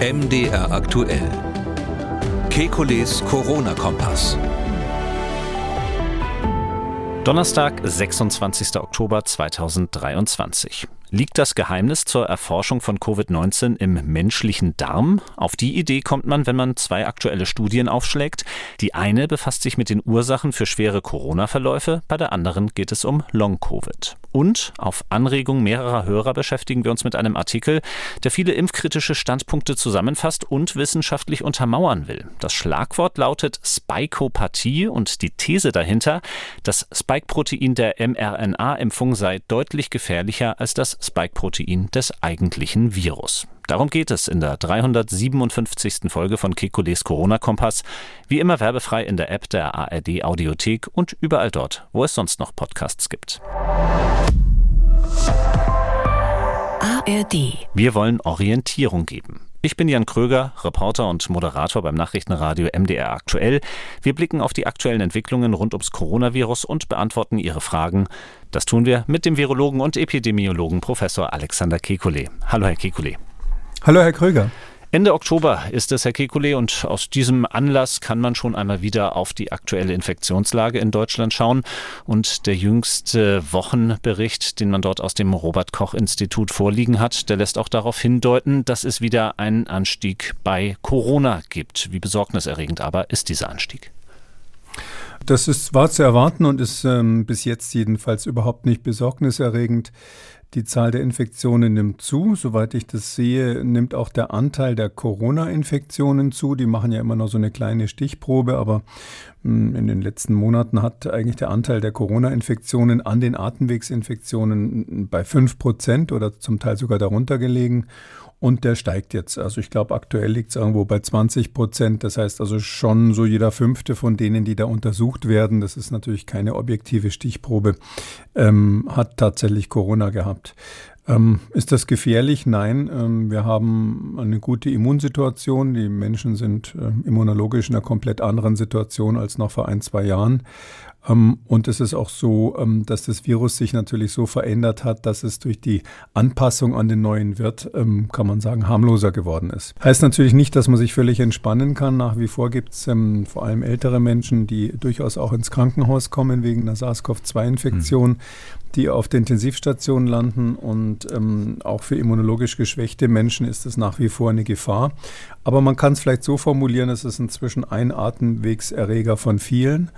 MDR aktuell. Kekules Corona-Kompass. Donnerstag, 26. Oktober 2023. Liegt das Geheimnis zur Erforschung von Covid-19 im menschlichen Darm? Auf die Idee kommt man, wenn man zwei aktuelle Studien aufschlägt. Die eine befasst sich mit den Ursachen für schwere Corona-Verläufe, bei der anderen geht es um Long-Covid. Und auf Anregung mehrerer Hörer beschäftigen wir uns mit einem Artikel, der viele impfkritische Standpunkte zusammenfasst und wissenschaftlich untermauern will. Das Schlagwort lautet Spikopathie und die These dahinter, das Spike-Protein der mRNA-Impfung sei deutlich gefährlicher als das Spike-Protein des eigentlichen Virus. Darum geht es in der 357. Folge von Kekules Corona-Kompass. Wie immer werbefrei in der App der ARD Audiothek und überall dort, wo es sonst noch Podcasts gibt. ARD. Wir wollen Orientierung geben. Ich bin Jan Kröger, Reporter und Moderator beim Nachrichtenradio MDR Aktuell. Wir blicken auf die aktuellen Entwicklungen rund ums Coronavirus und beantworten Ihre Fragen. Das tun wir mit dem Virologen und Epidemiologen Professor Alexander Kekulé. Hallo, Herr Kekulé. Hallo, Herr Kröger. Ende Oktober ist es, Herr Kekulé, und aus diesem Anlass kann man schon einmal wieder auf die aktuelle Infektionslage in Deutschland schauen. Und der jüngste Wochenbericht, den man dort aus dem Robert Koch Institut vorliegen hat, der lässt auch darauf hindeuten, dass es wieder einen Anstieg bei Corona gibt. Wie besorgniserregend aber ist dieser Anstieg? Das ist, war zu erwarten und ist ähm, bis jetzt jedenfalls überhaupt nicht besorgniserregend. Die Zahl der Infektionen nimmt zu. Soweit ich das sehe, nimmt auch der Anteil der Corona-Infektionen zu. Die machen ja immer noch so eine kleine Stichprobe, aber hm, in den letzten Monaten hat eigentlich der Anteil der Corona-Infektionen an den Atemwegsinfektionen bei 5 Prozent oder zum Teil sogar darunter gelegen. Und der steigt jetzt. Also ich glaube, aktuell liegt es irgendwo bei 20 Prozent. Das heißt also schon so jeder fünfte von denen, die da untersucht werden, das ist natürlich keine objektive Stichprobe, ähm, hat tatsächlich Corona gehabt. Ähm, ist das gefährlich? Nein. Ähm, wir haben eine gute Immunsituation. Die Menschen sind äh, immunologisch in einer komplett anderen Situation als noch vor ein, zwei Jahren. Ähm, und es ist auch so, ähm, dass das Virus sich natürlich so verändert hat, dass es durch die Anpassung an den neuen Wirt, ähm, kann man sagen, harmloser geworden ist. Heißt natürlich nicht, dass man sich völlig entspannen kann. Nach wie vor gibt es vor allem ältere Menschen, die durchaus auch ins Krankenhaus kommen wegen einer SARS-CoV-2-Infektion. Mhm die auf der Intensivstation landen und auch für immunologisch geschwächte Menschen ist es nach wie vor eine Gefahr. Aber man kann es vielleicht so formulieren, es ist inzwischen ein Atemwegserreger von vielen.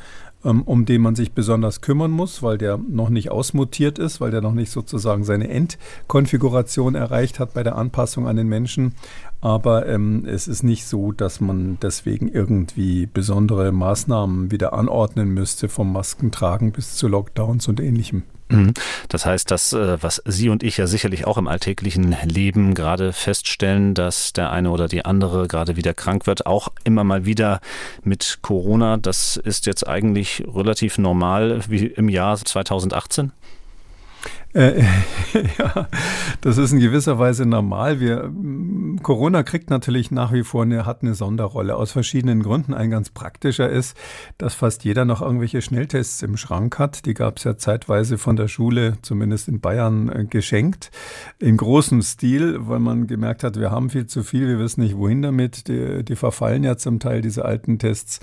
Ähm, um den man sich besonders kümmern muss, weil der noch nicht ausmutiert ist, weil der noch nicht sozusagen seine Endkonfiguration erreicht hat bei der Anpassung an den Menschen. Aber ähm, es ist nicht so, dass man deswegen irgendwie besondere Maßnahmen wieder anordnen müsste, vom Maskentragen bis zu Lockdowns und ähnlichem. Mhm. Das heißt, das, äh, was Sie und ich ja sicherlich auch im alltäglichen Leben gerade feststellen, dass der eine oder die andere gerade wieder krank wird, auch immer mal wieder mit Corona, das ist jetzt eigentlich relativ normal wie im Jahr 2018? Äh, ja, das ist in gewisser Weise normal. Wir, Corona kriegt natürlich nach wie vor eine, hat eine Sonderrolle aus verschiedenen Gründen. Ein ganz praktischer ist, dass fast jeder noch irgendwelche Schnelltests im Schrank hat. Die gab es ja zeitweise von der Schule, zumindest in Bayern, äh, geschenkt. In großem Stil, weil man gemerkt hat, wir haben viel zu viel, wir wissen nicht, wohin damit. Die, die verfallen ja zum Teil, diese alten Tests.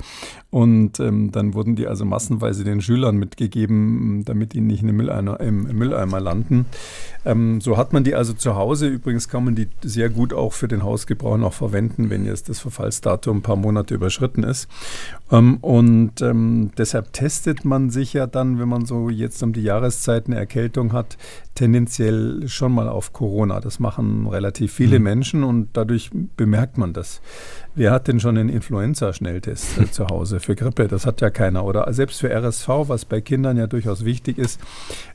Und ähm, dann wurden die also massenweise den Schülern mitgegeben, damit ihnen nicht in Mülleimer, im Mülleimer mal landen. Ähm, so hat man die also zu Hause. Übrigens kann man die sehr gut auch für den Hausgebrauch noch verwenden, wenn jetzt das Verfallsdatum ein paar Monate überschritten ist. Ähm, und ähm, deshalb testet man sich ja dann, wenn man so jetzt um die Jahreszeit eine Erkältung hat, tendenziell schon mal auf Corona. Das machen relativ viele mhm. Menschen und dadurch bemerkt man das. Wer hat denn schon einen Influenza-Schnelltest äh, zu Hause für Grippe? Das hat ja keiner. Oder selbst für RSV, was bei Kindern ja durchaus wichtig ist,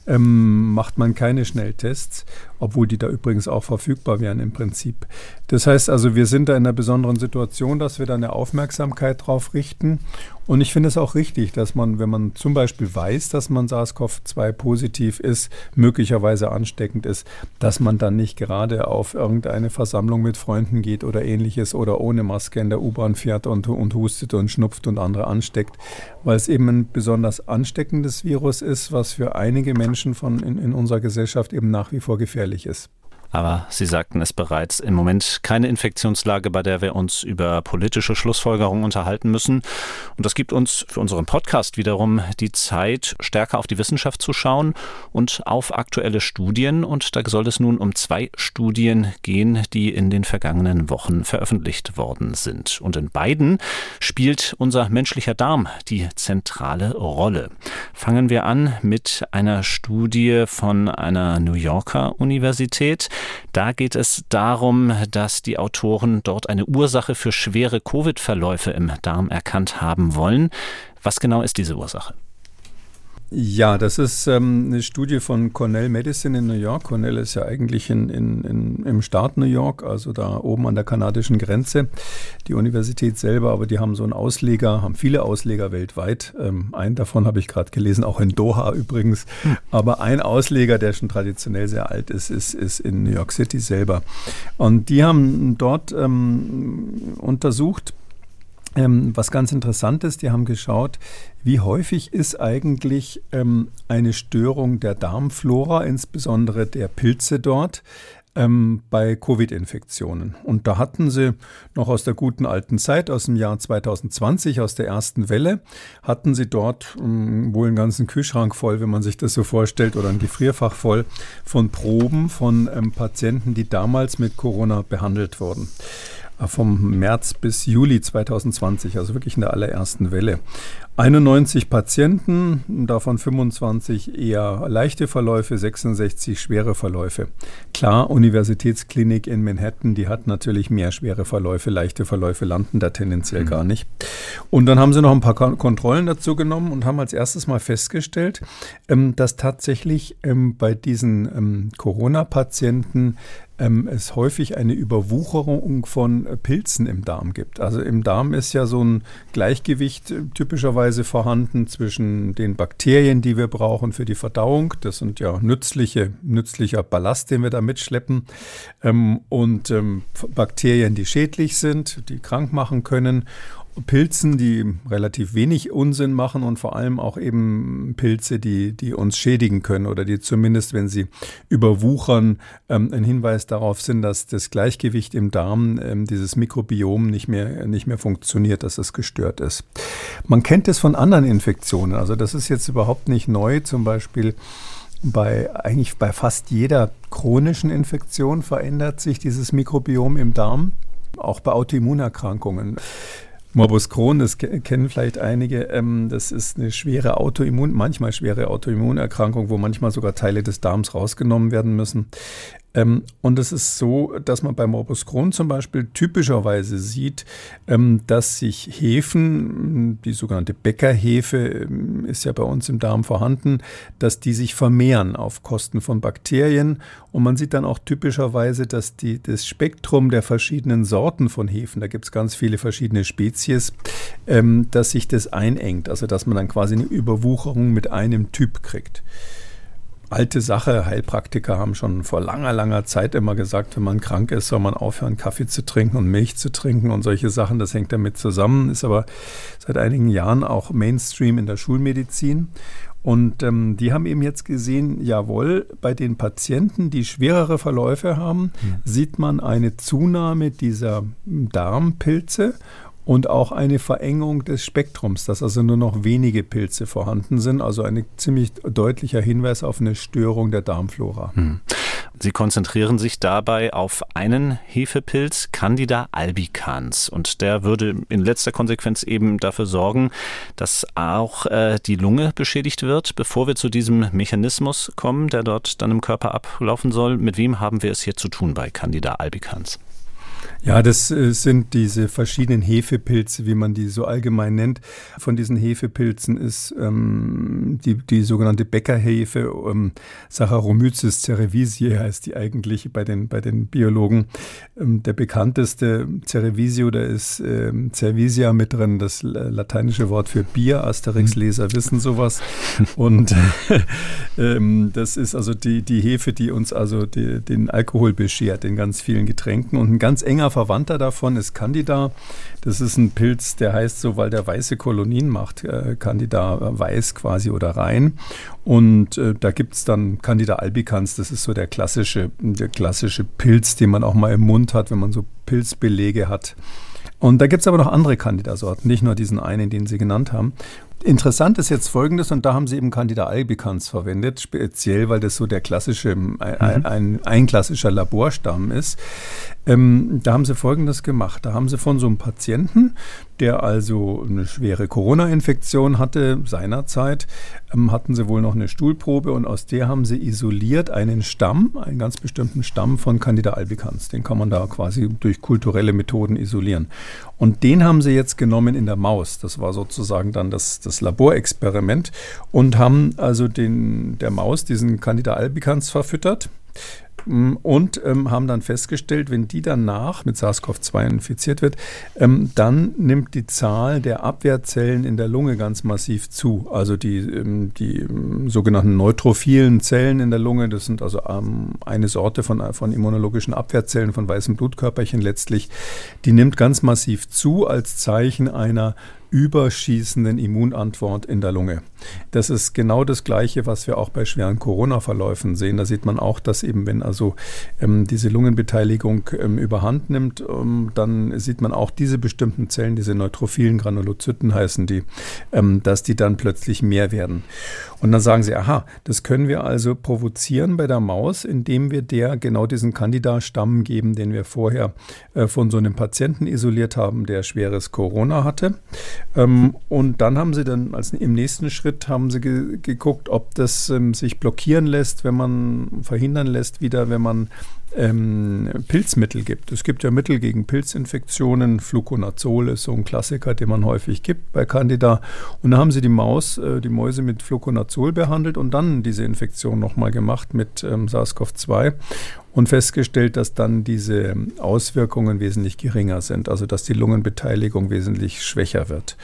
ähm, macht man keine Schnelltests, obwohl die da übrigens auch verfügbar wären im Prinzip. Das heißt also, wir sind da in einer besonderen Situation, dass wir da eine Aufmerksamkeit drauf richten. Und ich finde es auch richtig, dass man, wenn man zum Beispiel weiß, dass man SARS-CoV-2 positiv ist, möglicherweise ansteckend ist, dass man dann nicht gerade auf irgendeine Versammlung mit Freunden geht oder ähnliches oder ohne Maske in der U-Bahn fährt und, und hustet und schnupft und andere ansteckt, weil es eben ein besonders ansteckendes Virus ist, was für einige Menschen von in, in unserer Gesellschaft eben nach wie vor gefährlich ist. Aber Sie sagten es bereits, im Moment keine Infektionslage, bei der wir uns über politische Schlussfolgerungen unterhalten müssen. Und das gibt uns für unseren Podcast wiederum die Zeit, stärker auf die Wissenschaft zu schauen und auf aktuelle Studien. Und da soll es nun um zwei Studien gehen, die in den vergangenen Wochen veröffentlicht worden sind. Und in beiden spielt unser menschlicher Darm die zentrale Rolle. Fangen wir an mit einer Studie von einer New Yorker Universität. Da geht es darum, dass die Autoren dort eine Ursache für schwere Covid-Verläufe im Darm erkannt haben wollen. Was genau ist diese Ursache? Ja, das ist ähm, eine Studie von Cornell Medicine in New York. Cornell ist ja eigentlich in, in, in, im Staat New York, also da oben an der kanadischen Grenze. Die Universität selber, aber die haben so einen Ausleger, haben viele Ausleger weltweit. Ähm, einen davon habe ich gerade gelesen, auch in Doha übrigens. Hm. Aber ein Ausleger, der schon traditionell sehr alt ist, ist, ist in New York City selber. Und die haben dort ähm, untersucht, ähm, was ganz interessant ist, die haben geschaut, wie häufig ist eigentlich ähm, eine Störung der Darmflora, insbesondere der Pilze dort, ähm, bei Covid-Infektionen. Und da hatten sie noch aus der guten alten Zeit, aus dem Jahr 2020, aus der ersten Welle, hatten sie dort ähm, wohl einen ganzen Kühlschrank voll, wenn man sich das so vorstellt, oder ein Gefrierfach voll von Proben von ähm, Patienten, die damals mit Corona behandelt wurden vom März bis Juli 2020, also wirklich in der allerersten Welle. 91 Patienten, davon 25 eher leichte Verläufe, 66 schwere Verläufe. Klar, Universitätsklinik in Manhattan, die hat natürlich mehr schwere Verläufe, leichte Verläufe landen da tendenziell mhm. gar nicht. Und dann haben sie noch ein paar Kontrollen dazu genommen und haben als erstes mal festgestellt, ähm, dass tatsächlich ähm, bei diesen ähm, Corona-Patienten es häufig eine Überwucherung von Pilzen im Darm gibt. Also im Darm ist ja so ein Gleichgewicht äh, typischerweise vorhanden zwischen den Bakterien, die wir brauchen für die Verdauung. Das sind ja nützliche, nützlicher Ballast, den wir da mitschleppen. Ähm, und ähm, Bakterien, die schädlich sind, die krank machen können. Pilzen, die relativ wenig Unsinn machen und vor allem auch eben Pilze, die, die uns schädigen können oder die zumindest, wenn sie überwuchern, ähm, ein Hinweis darauf sind, dass das Gleichgewicht im Darm, ähm, dieses Mikrobiom nicht mehr, nicht mehr funktioniert, dass es gestört ist. Man kennt es von anderen Infektionen, also das ist jetzt überhaupt nicht neu, zum Beispiel bei eigentlich bei fast jeder chronischen Infektion verändert sich dieses Mikrobiom im Darm, auch bei Autoimmunerkrankungen. Morbus Crohn, das kennen vielleicht einige, ähm, das ist eine schwere Autoimmun, manchmal schwere Autoimmunerkrankung, wo manchmal sogar Teile des Darms rausgenommen werden müssen. Ähm, und es ist so, dass man bei Morbus Crohn zum Beispiel typischerweise sieht, ähm, dass sich Hefen, die sogenannte Bäckerhefe ähm, ist ja bei uns im Darm vorhanden, dass die sich vermehren auf Kosten von Bakterien. Und man sieht dann auch typischerweise, dass die, das Spektrum der verschiedenen Sorten von Hefen, da gibt es ganz viele verschiedene Spezies, dass sich das einengt. Also dass man dann quasi eine Überwucherung mit einem Typ kriegt alte Sache. Heilpraktiker haben schon vor langer, langer Zeit immer gesagt, wenn man krank ist, soll man aufhören, Kaffee zu trinken und Milch zu trinken und solche Sachen. Das hängt damit zusammen, ist aber seit einigen Jahren auch Mainstream in der Schulmedizin. Und ähm, die haben eben jetzt gesehen, jawohl, bei den Patienten, die schwerere Verläufe haben, mhm. sieht man eine Zunahme dieser Darmpilze und auch eine Verengung des Spektrums, dass also nur noch wenige Pilze vorhanden sind, also ein ziemlich deutlicher Hinweis auf eine Störung der Darmflora. Hm. Sie konzentrieren sich dabei auf einen Hefepilz, Candida albicans. Und der würde in letzter Konsequenz eben dafür sorgen, dass auch äh, die Lunge beschädigt wird. Bevor wir zu diesem Mechanismus kommen, der dort dann im Körper ablaufen soll, mit wem haben wir es hier zu tun bei Candida albicans? Ja, das äh, sind diese verschiedenen Hefepilze, wie man die so allgemein nennt. Von diesen Hefepilzen ist ähm, die, die sogenannte Bäckerhefe, ähm, Saccharomyces cerevisiae heißt die eigentlich bei den, bei den Biologen. Ähm, der bekannteste Cerevisio, da ist ähm, Cerevisia mit drin, das lateinische Wort für Bier. Asterix-Leser wissen sowas. Und ähm, das ist also die, die Hefe, die uns also die, den Alkohol beschert in ganz vielen Getränken. Und ein ganz enger Verwandter davon ist Candida. Das ist ein Pilz, der heißt so, weil der weiße Kolonien macht, äh, Candida weiß quasi oder rein. Und äh, da gibt es dann Candida albicans, das ist so der klassische, der klassische Pilz, den man auch mal im Mund hat, wenn man so Pilzbelege hat. Und da gibt es aber noch andere Candida-Sorten, nicht nur diesen einen, den Sie genannt haben. Interessant ist jetzt Folgendes, und da haben sie eben Candida albicans verwendet, speziell, weil das so der klassische, ein, mhm. ein, ein klassischer Laborstamm ist. Ähm, da haben sie Folgendes gemacht. Da haben sie von so einem Patienten, der also eine schwere Corona-Infektion hatte seinerzeit, ähm, hatten sie wohl noch eine Stuhlprobe und aus der haben sie isoliert einen Stamm, einen ganz bestimmten Stamm von Candida albicans. Den kann man da quasi durch kulturelle Methoden isolieren. Und den haben sie jetzt genommen in der Maus. Das war sozusagen dann das, das Laborexperiment und haben also den, der Maus diesen Candida albicans verfüttert und ähm, haben dann festgestellt, wenn die danach mit SARS-CoV-2 infiziert wird, ähm, dann nimmt die Zahl der Abwehrzellen in der Lunge ganz massiv zu. Also die, ähm, die ähm, sogenannten neutrophilen Zellen in der Lunge, das sind also ähm, eine Sorte von, von immunologischen Abwehrzellen, von weißen Blutkörperchen letztlich, die nimmt ganz massiv zu als Zeichen einer überschießenden Immunantwort in der Lunge. Das ist genau das Gleiche, was wir auch bei schweren Corona-Verläufen sehen. Da sieht man auch, dass eben, wenn also ähm, diese Lungenbeteiligung ähm, überhand nimmt, ähm, dann sieht man auch diese bestimmten Zellen, diese neutrophilen Granulozyten heißen die, ähm, dass die dann plötzlich mehr werden. Und dann sagen sie, aha, das können wir also provozieren bei der Maus, indem wir der genau diesen Candida-Stamm geben, den wir vorher äh, von so einem Patienten isoliert haben, der schweres Corona hatte. Ähm, und dann haben sie dann als im nächsten Schritt haben sie ge geguckt, ob das ähm, sich blockieren lässt, wenn man verhindern lässt, wieder, wenn man ähm, Pilzmittel gibt. Es gibt ja Mittel gegen Pilzinfektionen. Fluconazol ist so ein Klassiker, den man häufig gibt bei Candida. Und da haben sie die Maus, äh, die Mäuse mit Fluconazol behandelt und dann diese Infektion nochmal gemacht mit ähm, SARS-CoV-2 und festgestellt, dass dann diese Auswirkungen wesentlich geringer sind, also dass die Lungenbeteiligung wesentlich schwächer wird.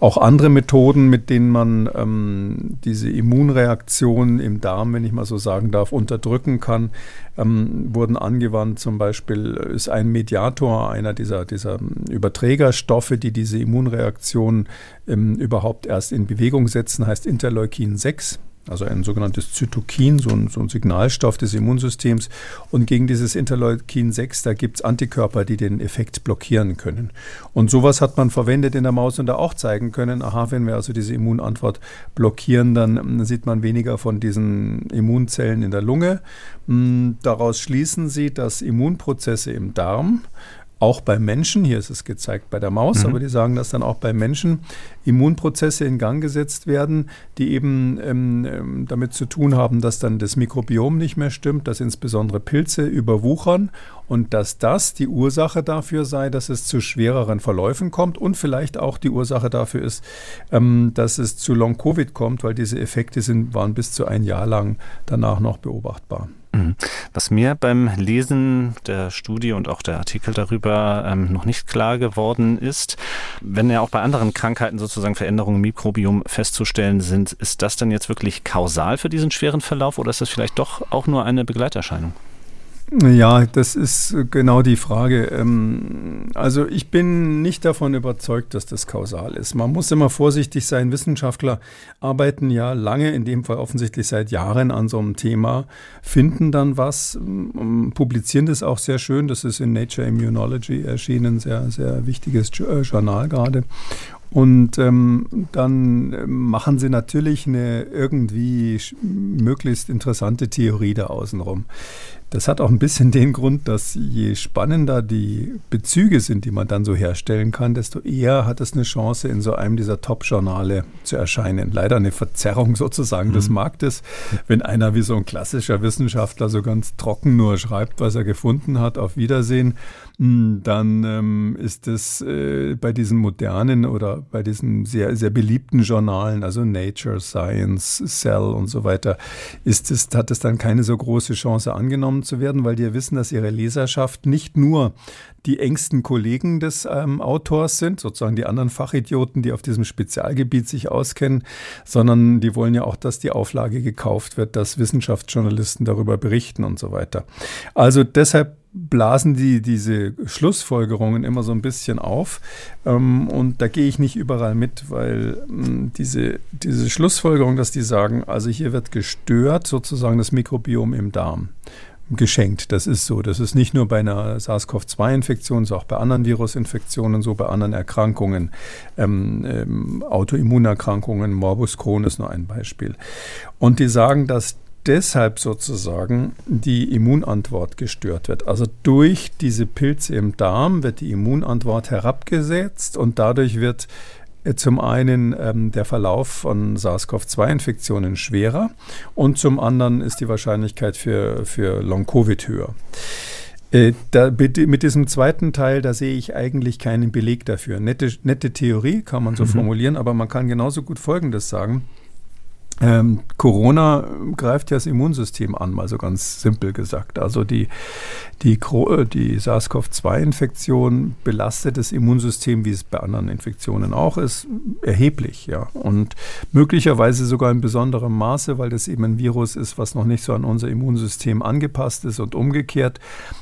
Auch andere Methoden, mit denen man ähm, diese Immunreaktion im Darm, wenn ich mal so sagen darf, unterdrücken kann, ähm, wurden angewandt. Zum Beispiel ist ein Mediator einer dieser, dieser Überträgerstoffe, die diese Immunreaktion ähm, überhaupt erst in Bewegung setzen, heißt Interleukin 6 also ein sogenanntes Zytokin, so ein, so ein, Signalstoff des Immunsystems. Und gegen dieses Interleukin 6, da gibt es Antikörper, die den Effekt blockieren können. Und sowas hat man verwendet in der Maus und da auch zeigen können, aha, wenn wir also diese Immunantwort blockieren, dann sieht man weniger von diesen Immunzellen in der Lunge. Hm, daraus schließen sie, dass Immunprozesse im Darm auch bei Menschen, hier ist es gezeigt bei der Maus, mhm. aber die sagen, dass dann auch bei Menschen Immunprozesse in Gang gesetzt werden, die eben ähm, ähm, damit zu tun haben, dass dann das Mikrobiom nicht mehr stimmt, dass insbesondere Pilze überwuchern und dass das die Ursache dafür sei, dass es zu schwereren Verläufen kommt und vielleicht auch die Ursache dafür ist, ähm, dass es zu Long-Covid kommt, weil diese Effekte sind, waren bis zu ein Jahr lang danach noch beobachtbar. Mhm. Was mir beim Lesen der Studie und auch der Artikel darüber ähm, noch nicht klar geworden ist, wenn ja auch bei anderen Krankheiten sozusagen Veränderungen im Mikrobiom festzustellen sind, ist das dann jetzt wirklich kausal für diesen schweren Verlauf oder ist das vielleicht doch auch nur eine Begleiterscheinung? Ja, das ist genau die Frage. Ähm, also ich bin nicht davon überzeugt, dass das kausal ist. Man muss immer vorsichtig sein. Wissenschaftler arbeiten ja lange, in dem Fall offensichtlich seit Jahren an so einem Thema, finden dann was, ähm, publizieren das auch sehr schön. Das ist in Nature Immunology erschienen, sehr, sehr wichtiges äh, Journal gerade. Und ähm, dann ähm, machen sie natürlich eine irgendwie möglichst interessante Theorie da außenrum. Das hat auch ein bisschen den Grund, dass je spannender die Bezüge sind, die man dann so herstellen kann, desto eher hat es eine Chance, in so einem dieser Top-Journale zu erscheinen. Leider eine Verzerrung sozusagen mhm. des Marktes. Wenn einer wie so ein klassischer Wissenschaftler so ganz trocken nur schreibt, was er gefunden hat, auf Wiedersehen, dann ähm, ist es äh, bei diesen modernen oder bei diesen sehr, sehr beliebten Journalen, also Nature, Science, Cell und so weiter, ist es, hat es dann keine so große Chance angenommen zu werden, weil die wissen, dass ihre Leserschaft nicht nur die engsten Kollegen des ähm, Autors sind, sozusagen die anderen Fachidioten, die auf diesem Spezialgebiet sich auskennen, sondern die wollen ja auch, dass die Auflage gekauft wird, dass Wissenschaftsjournalisten darüber berichten und so weiter. Also deshalb blasen die diese Schlussfolgerungen immer so ein bisschen auf. Ähm, und da gehe ich nicht überall mit, weil ähm, diese, diese Schlussfolgerung, dass die sagen, also hier wird gestört sozusagen das Mikrobiom im Darm geschenkt. Das ist so. Das ist nicht nur bei einer SARS-CoV-2-Infektion, sondern auch bei anderen Virusinfektionen, so bei anderen Erkrankungen, ähm, ähm, Autoimmunerkrankungen, Morbus Crohn ist nur ein Beispiel. Und die sagen, dass deshalb sozusagen die Immunantwort gestört wird. Also durch diese Pilze im Darm wird die Immunantwort herabgesetzt und dadurch wird zum einen ähm, der Verlauf von SARS-CoV-2-Infektionen schwerer und zum anderen ist die Wahrscheinlichkeit für, für Long-Covid höher. Äh, da, mit diesem zweiten Teil, da sehe ich eigentlich keinen Beleg dafür. Nette, nette Theorie kann man so mhm. formulieren, aber man kann genauso gut Folgendes sagen. Ähm, Corona greift ja das Immunsystem an, mal so ganz simpel gesagt. Also die, die, äh, die SARS-CoV-2-Infektion belastet das Immunsystem, wie es bei anderen Infektionen auch ist, erheblich. Ja. Und möglicherweise sogar in besonderem Maße, weil das eben ein Virus ist, was noch nicht so an unser Immunsystem angepasst ist und umgekehrt.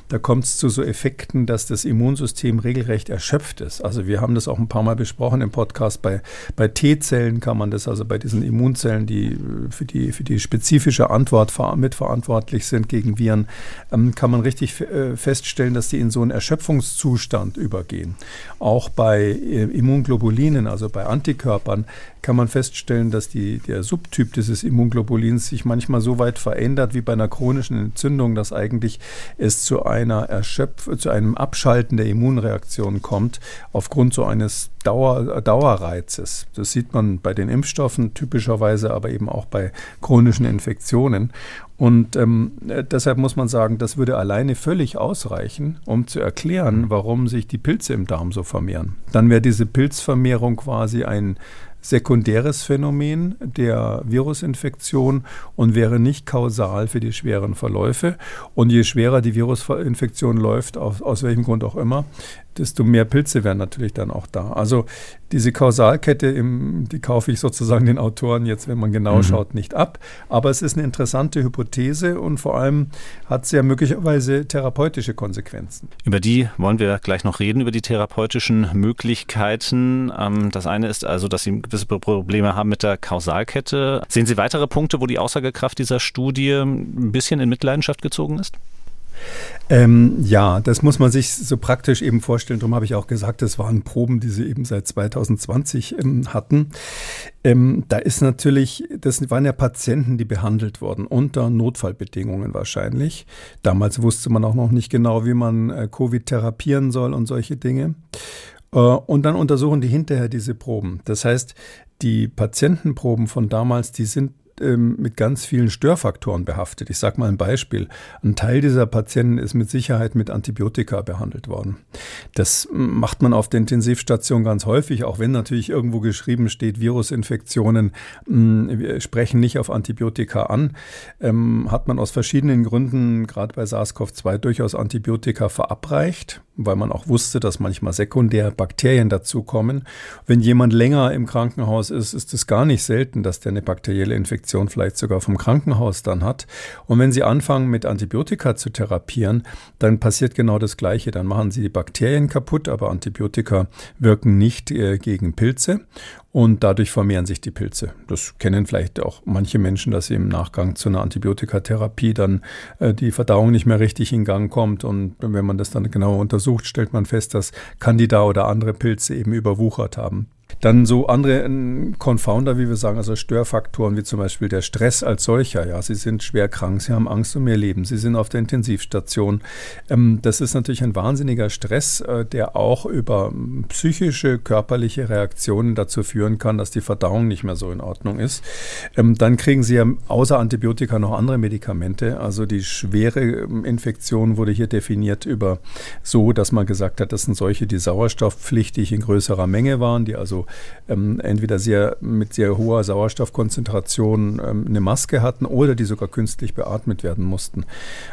Da kommt es zu so Effekten, dass das Immunsystem regelrecht erschöpft ist. Also wir haben das auch ein paar Mal besprochen im Podcast. Bei, bei T-Zellen kann man das, also bei diesen Immunzellen, die für die, für die spezifische Antwort mitverantwortlich sind gegen Viren, ähm, kann man richtig äh, feststellen, dass die in so einen Erschöpfungszustand übergehen. Auch bei äh, Immunglobulinen, also bei Antikörpern, kann man feststellen, dass die, der Subtyp dieses Immunglobulins sich manchmal so weit verändert wie bei einer chronischen Entzündung, dass eigentlich es zu einer Erschöpf zu einem Abschalten der Immunreaktion kommt aufgrund so eines Dauer, Dauerreizes. Das sieht man bei den Impfstoffen typischerweise, aber eben auch bei chronischen Infektionen. Und ähm, deshalb muss man sagen, das würde alleine völlig ausreichen, um zu erklären, warum sich die Pilze im Darm so vermehren. Dann wäre diese Pilzvermehrung quasi ein sekundäres Phänomen der Virusinfektion und wäre nicht kausal für die schweren Verläufe. Und je schwerer die Virusinfektion läuft, aus, aus welchem Grund auch immer, desto mehr Pilze wären natürlich dann auch da. Also diese Kausalkette, im, die kaufe ich sozusagen den Autoren jetzt, wenn man genau mhm. schaut, nicht ab. Aber es ist eine interessante Hypothese und vor allem hat sie ja möglicherweise therapeutische Konsequenzen. Über die wollen wir gleich noch reden, über die therapeutischen Möglichkeiten. Ähm, das eine ist also, dass Sie gewisse Probleme haben mit der Kausalkette. Sehen Sie weitere Punkte, wo die Aussagekraft dieser Studie ein bisschen in Mitleidenschaft gezogen ist? Ähm, ja, das muss man sich so praktisch eben vorstellen. Darum habe ich auch gesagt, das waren Proben, die sie eben seit 2020 ähm, hatten. Ähm, da ist natürlich, das waren ja Patienten, die behandelt wurden, unter Notfallbedingungen wahrscheinlich. Damals wusste man auch noch nicht genau, wie man äh, Covid therapieren soll und solche Dinge. Äh, und dann untersuchen die hinterher diese Proben. Das heißt, die Patientenproben von damals, die sind ähm, mit ganz vielen Störfaktoren behaftet. Ich sage mal ein Beispiel. Ein Teil dieser Patienten ist mit Sicherheit mit Antibiotika behandelt worden. Das macht man auf der Intensivstation ganz häufig, auch wenn natürlich irgendwo geschrieben steht, Virusinfektionen mh, sprechen nicht auf Antibiotika an. Ähm, hat man aus verschiedenen Gründen, gerade bei SARS-CoV-2, durchaus Antibiotika verabreicht weil man auch wusste, dass manchmal sekundär Bakterien dazukommen. Wenn jemand länger im Krankenhaus ist, ist es gar nicht selten, dass der eine bakterielle Infektion vielleicht sogar vom Krankenhaus dann hat. Und wenn Sie anfangen mit Antibiotika zu therapieren, dann passiert genau das Gleiche. Dann machen Sie die Bakterien kaputt, aber Antibiotika wirken nicht äh, gegen Pilze und dadurch vermehren sich die Pilze. Das kennen vielleicht auch manche Menschen, dass sie im Nachgang zu einer Antibiotikatherapie dann äh, die Verdauung nicht mehr richtig in Gang kommt. Und wenn man das dann genauer untersucht, stellt man fest, dass Candida oder andere Pilze eben überwuchert haben. Dann so andere äh, Confounder, wie wir sagen, also Störfaktoren wie zum Beispiel der Stress als solcher. Ja, sie sind schwer krank, sie haben Angst um ihr Leben, sie sind auf der Intensivstation. Ähm, das ist natürlich ein wahnsinniger Stress, äh, der auch über ähm, psychische, körperliche Reaktionen dazu führen kann, dass die Verdauung nicht mehr so in Ordnung ist. Ähm, dann kriegen sie ja außer Antibiotika noch andere Medikamente. Also die schwere Infektion wurde hier definiert über so, dass man gesagt hat, das sind solche, die sauerstoffpflichtig in größerer Menge waren, die also ähm, entweder sehr mit sehr hoher Sauerstoffkonzentration ähm, eine Maske hatten oder die sogar künstlich beatmet werden mussten.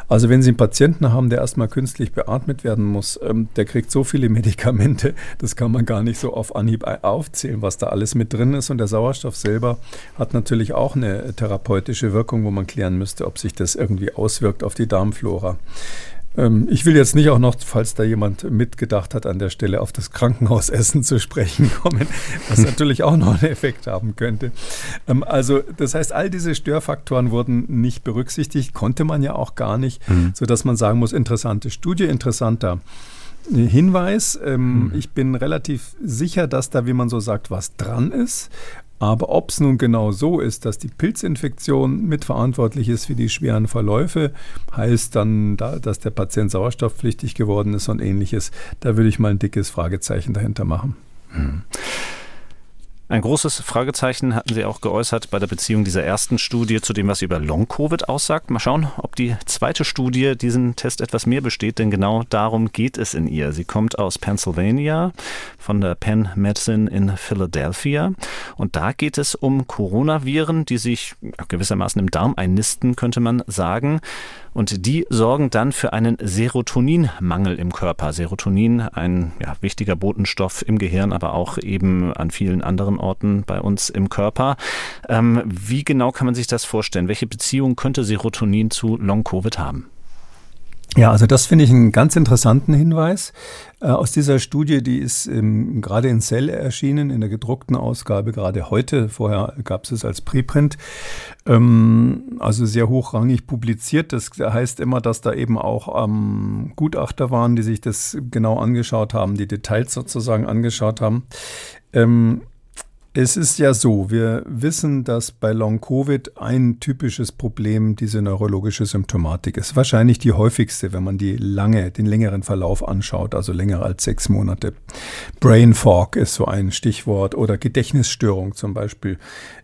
Also wenn Sie einen Patienten haben, der erstmal künstlich beatmet werden muss, ähm, der kriegt so viele Medikamente, das kann man gar nicht so auf Anhieb aufzählen, was da alles mit drin ist. Und der Sauerstoff selber hat natürlich auch eine therapeutische Wirkung, wo man klären müsste, ob sich das irgendwie auswirkt auf die Darmflora. Ähm, ich will jetzt nicht auch noch, falls da jemand mitgedacht hat, an der Stelle auf das Krankenhausessen zu sprechen kommen, was natürlich auch noch einen Effekt haben könnte. Ähm, also das heißt, all diese Störfaktoren wurden nicht berücksichtigt, konnte man ja auch gar nicht, mhm. sodass man sagen muss, interessante Studie, interessanter Hinweis. Ähm, mhm. Ich bin relativ sicher, dass da, wie man so sagt, was dran ist. Aber ob es nun genau so ist, dass die Pilzinfektion mitverantwortlich ist für die schweren Verläufe, heißt dann, da, dass der Patient sauerstoffpflichtig geworden ist und ähnliches, da würde ich mal ein dickes Fragezeichen dahinter machen. Hm. Ein großes Fragezeichen hatten Sie auch geäußert bei der Beziehung dieser ersten Studie zu dem, was über Long-Covid aussagt. Mal schauen, ob die zweite Studie diesen Test etwas mehr besteht, denn genau darum geht es in ihr. Sie kommt aus Pennsylvania von der Penn Medicine in Philadelphia und da geht es um Coronaviren, die sich gewissermaßen im Darm einnisten, könnte man sagen. Und die sorgen dann für einen Serotoninmangel im Körper. Serotonin, ein ja, wichtiger Botenstoff im Gehirn, aber auch eben an vielen anderen Orten bei uns im Körper. Ähm, wie genau kann man sich das vorstellen? Welche Beziehung könnte Serotonin zu Long-Covid haben? Ja, also das finde ich einen ganz interessanten Hinweis. Äh, aus dieser Studie, die ist ähm, gerade in Cell erschienen, in der gedruckten Ausgabe, gerade heute. Vorher gab es es als Preprint. Ähm, also sehr hochrangig publiziert. Das heißt immer, dass da eben auch ähm, Gutachter waren, die sich das genau angeschaut haben, die Details sozusagen angeschaut haben. Es ist ja so, wir wissen, dass bei Long-Covid ein typisches Problem diese neurologische Symptomatik ist. Wahrscheinlich die häufigste, wenn man die lange, den längeren Verlauf anschaut, also länger als sechs Monate. Brain Fog ist so ein Stichwort oder Gedächtnisstörung zum Beispiel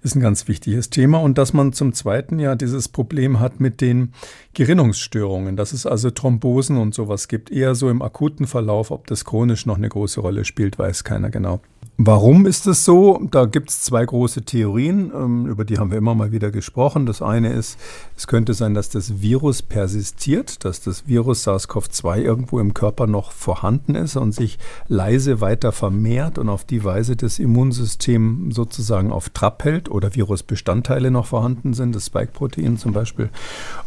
ist ein ganz wichtiges Thema. Und dass man zum zweiten ja dieses Problem hat mit den Gerinnungsstörungen, dass es also Thrombosen und sowas gibt, eher so im akuten Verlauf, ob das chronisch noch eine große Rolle spielt, weiß keiner genau. Warum ist es so? Da gibt es zwei große Theorien, ähm, über die haben wir immer mal wieder gesprochen. Das eine ist, es könnte sein, dass das Virus persistiert, dass das Virus SARS-CoV-2 irgendwo im Körper noch vorhanden ist und sich leise weiter vermehrt und auf die Weise das Immunsystem sozusagen auf Trab hält oder Virusbestandteile noch vorhanden sind, das Spike-Protein zum Beispiel.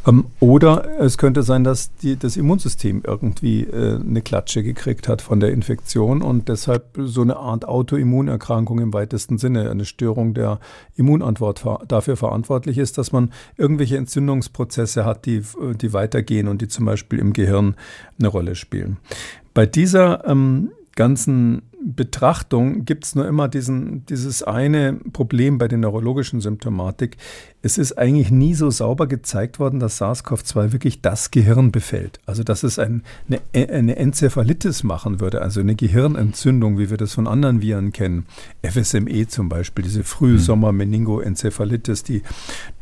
Ähm, oder es könnte sein, dass die, das Immunsystem irgendwie äh, eine Klatsche gekriegt hat von der Infektion und deshalb so eine Art Auto Autoimmunerkrankung im weitesten Sinne, eine Störung der Immunantwort dafür verantwortlich ist, dass man irgendwelche Entzündungsprozesse hat, die, die weitergehen und die zum Beispiel im Gehirn eine Rolle spielen. Bei dieser ähm, ganzen Betrachtung gibt es nur immer diesen, dieses eine Problem bei der neurologischen Symptomatik. Es ist eigentlich nie so sauber gezeigt worden, dass SARS-CoV-2 wirklich das Gehirn befällt. Also dass es ein, eine, eine Enzephalitis machen würde, also eine Gehirnentzündung, wie wir das von anderen Viren kennen. FSME zum Beispiel, diese Frühsommer-Meningoenzephalitis, die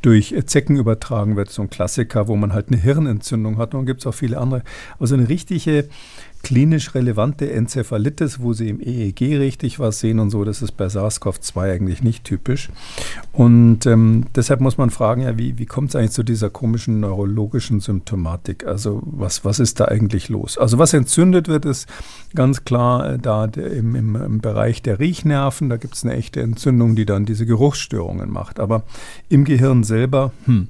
durch Zecken übertragen wird, so ein Klassiker, wo man halt eine Hirnentzündung hat. Und gibt es auch viele andere. Also eine richtige klinisch relevante Enzephalitis, wo sie im EEG richtig was sehen und so, das ist bei SARS-CoV-2 eigentlich nicht typisch. Und ähm, deshalb muss man fragen, ja, wie, wie kommt es eigentlich zu dieser komischen neurologischen Symptomatik? Also was, was ist da eigentlich los? Also was entzündet wird, ist ganz klar äh, da im, im, im Bereich der Riechnerven, da gibt es eine echte Entzündung, die dann diese Geruchsstörungen macht. Aber im Gehirn selber, hm.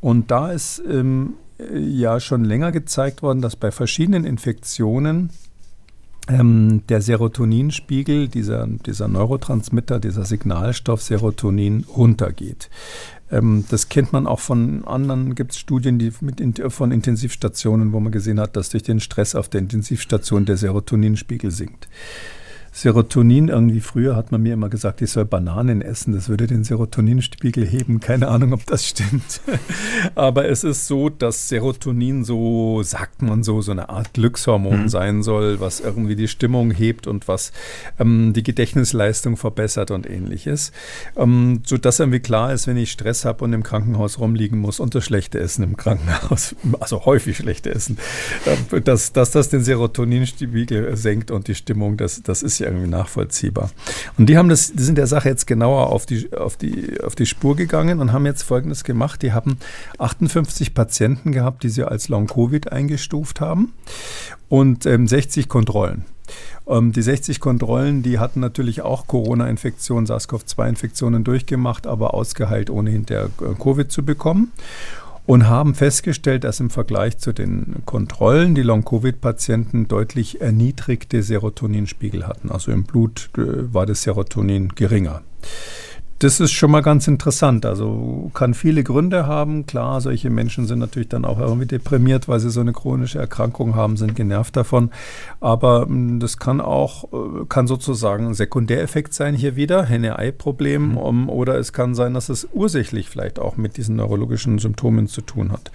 Und da ist ähm, ja schon länger gezeigt worden, dass bei verschiedenen Infektionen ähm, der Serotoninspiegel, dieser, dieser Neurotransmitter, dieser Signalstoff Serotonin runtergeht. Ähm, das kennt man auch von anderen, gibt es Studien die mit, von Intensivstationen, wo man gesehen hat, dass durch den Stress auf der Intensivstation der Serotoninspiegel sinkt. Serotonin irgendwie früher hat man mir immer gesagt, ich soll Bananen essen, das würde den Serotoninspiegel heben. Keine Ahnung, ob das stimmt. Aber es ist so, dass Serotonin so, sagt man so, so eine Art Glückshormon mhm. sein soll, was irgendwie die Stimmung hebt und was ähm, die Gedächtnisleistung verbessert und ähnliches. Ähm, sodass irgendwie klar ist, wenn ich Stress habe und im Krankenhaus rumliegen muss und das schlechte Essen im Krankenhaus, also häufig schlechte Essen, äh, dass, dass das den Serotoninspiegel senkt und die Stimmung, das, das ist ja irgendwie nachvollziehbar. Und die haben das, die sind der Sache jetzt genauer auf die, auf die, auf die Spur gegangen und haben jetzt Folgendes gemacht. Die haben 58 Patienten gehabt, die sie als Long-Covid eingestuft haben und ähm, 60 Kontrollen. Ähm, die 60 Kontrollen, die hatten natürlich auch Corona-Infektionen, SARS-CoV-2-Infektionen durchgemacht, aber ausgeheilt, ohne hinterher äh, Covid zu bekommen. Und haben festgestellt, dass im Vergleich zu den Kontrollen die Long-Covid-Patienten deutlich erniedrigte Serotoninspiegel hatten. Also im Blut äh, war das Serotonin geringer das ist schon mal ganz interessant. Also kann viele Gründe haben. Klar, solche Menschen sind natürlich dann auch irgendwie deprimiert, weil sie so eine chronische Erkrankung haben, sind genervt davon. Aber hm, das kann auch, äh, kann sozusagen ein Sekundäreffekt sein hier wieder, Henne-Ei-Problem. Mhm. Um, oder es kann sein, dass es ursächlich vielleicht auch mit diesen neurologischen Symptomen zu tun hat.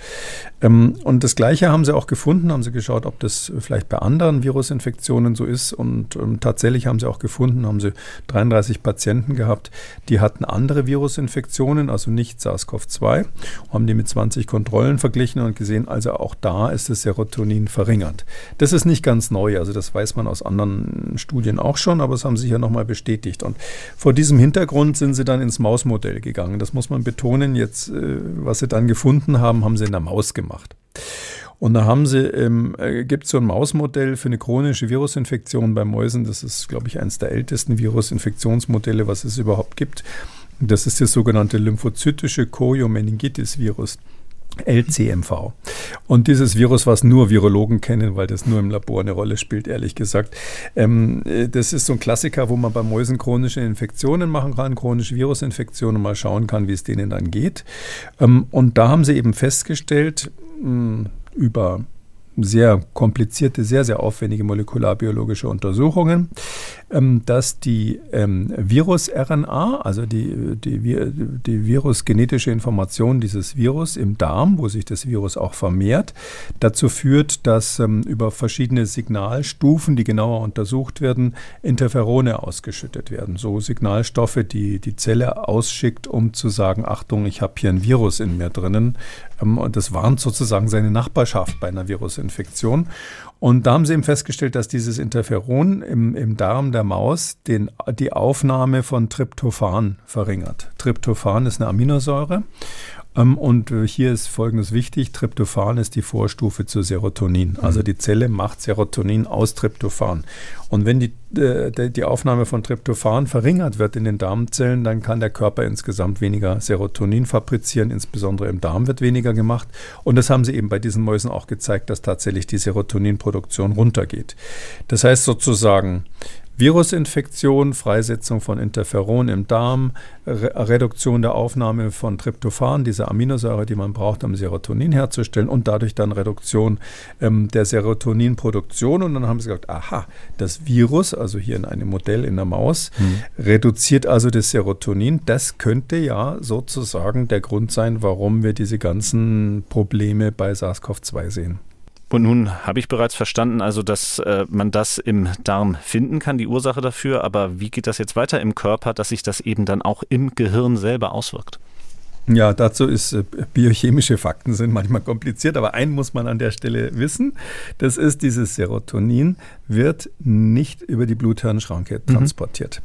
Ähm, und das Gleiche haben sie auch gefunden, haben sie geschaut, ob das vielleicht bei anderen Virusinfektionen so ist. Und ähm, tatsächlich haben sie auch gefunden, haben sie 33 Patienten gehabt, die hatten hatten andere Virusinfektionen, also nicht SARS-CoV-2, haben die mit 20 Kontrollen verglichen und gesehen, also auch da ist das Serotonin verringert. Das ist nicht ganz neu, also das weiß man aus anderen Studien auch schon, aber es haben sie ja nochmal bestätigt. Und vor diesem Hintergrund sind sie dann ins Mausmodell gegangen. Das muss man betonen. Jetzt, äh, was sie dann gefunden haben, haben sie in der Maus gemacht. Und da haben sie, ähm, äh, gibt es so ein Mausmodell für eine chronische Virusinfektion bei Mäusen. Das ist, glaube ich, eines der ältesten Virusinfektionsmodelle, was es überhaupt gibt. Das ist das sogenannte lymphozytische Choriomeningitis-Virus. LCMV. Und dieses Virus, was nur Virologen kennen, weil das nur im Labor eine Rolle spielt, ehrlich gesagt. Ähm, äh, das ist so ein Klassiker, wo man bei Mäusen chronische Infektionen machen kann, chronische Virusinfektionen, mal schauen kann, wie es denen dann geht. Ähm, und da haben sie eben festgestellt, mh, hm, über sehr komplizierte, sehr, sehr aufwendige molekularbiologische Untersuchungen, ähm, dass die ähm, Virus-RNA, also die, die, die virusgenetische Information dieses Virus im Darm, wo sich das Virus auch vermehrt, dazu führt, dass ähm, über verschiedene Signalstufen, die genauer untersucht werden, Interferone ausgeschüttet werden. So Signalstoffe, die die Zelle ausschickt, um zu sagen, Achtung, ich habe hier ein Virus in mir drinnen. Und das warnt sozusagen seine Nachbarschaft bei einer Virusinfektion. Und da haben sie eben festgestellt, dass dieses Interferon im, im Darm der Maus den, die Aufnahme von Tryptophan verringert. Tryptophan ist eine Aminosäure ähm, und äh, hier ist Folgendes wichtig. Tryptophan ist die Vorstufe zu Serotonin. Mhm. Also die Zelle macht Serotonin aus Tryptophan. Und wenn die, äh, die Aufnahme von Tryptophan verringert wird in den Darmzellen, dann kann der Körper insgesamt weniger Serotonin fabrizieren. Insbesondere im Darm wird weniger gemacht. Und das haben sie eben bei diesen Mäusen auch gezeigt, dass tatsächlich die Serotoninproduktion runtergeht. Das heißt sozusagen, Virusinfektion, Freisetzung von Interferon im Darm, Re Reduktion der Aufnahme von Tryptophan, dieser Aminosäure, die man braucht, um Serotonin herzustellen und dadurch dann Reduktion ähm, der Serotoninproduktion. Und dann haben sie gesagt, aha, das Virus, also hier in einem Modell in der Maus, mhm. reduziert also das Serotonin. Das könnte ja sozusagen der Grund sein, warum wir diese ganzen Probleme bei SARS-CoV-2 sehen. Und nun habe ich bereits verstanden, also dass äh, man das im Darm finden kann, die Ursache dafür. Aber wie geht das jetzt weiter im Körper, dass sich das eben dann auch im Gehirn selber auswirkt? Ja, dazu ist äh, biochemische Fakten sind manchmal kompliziert, aber einen muss man an der Stelle wissen. Das ist, dieses Serotonin wird nicht über die Blut-Hirn-Schranke mhm. transportiert.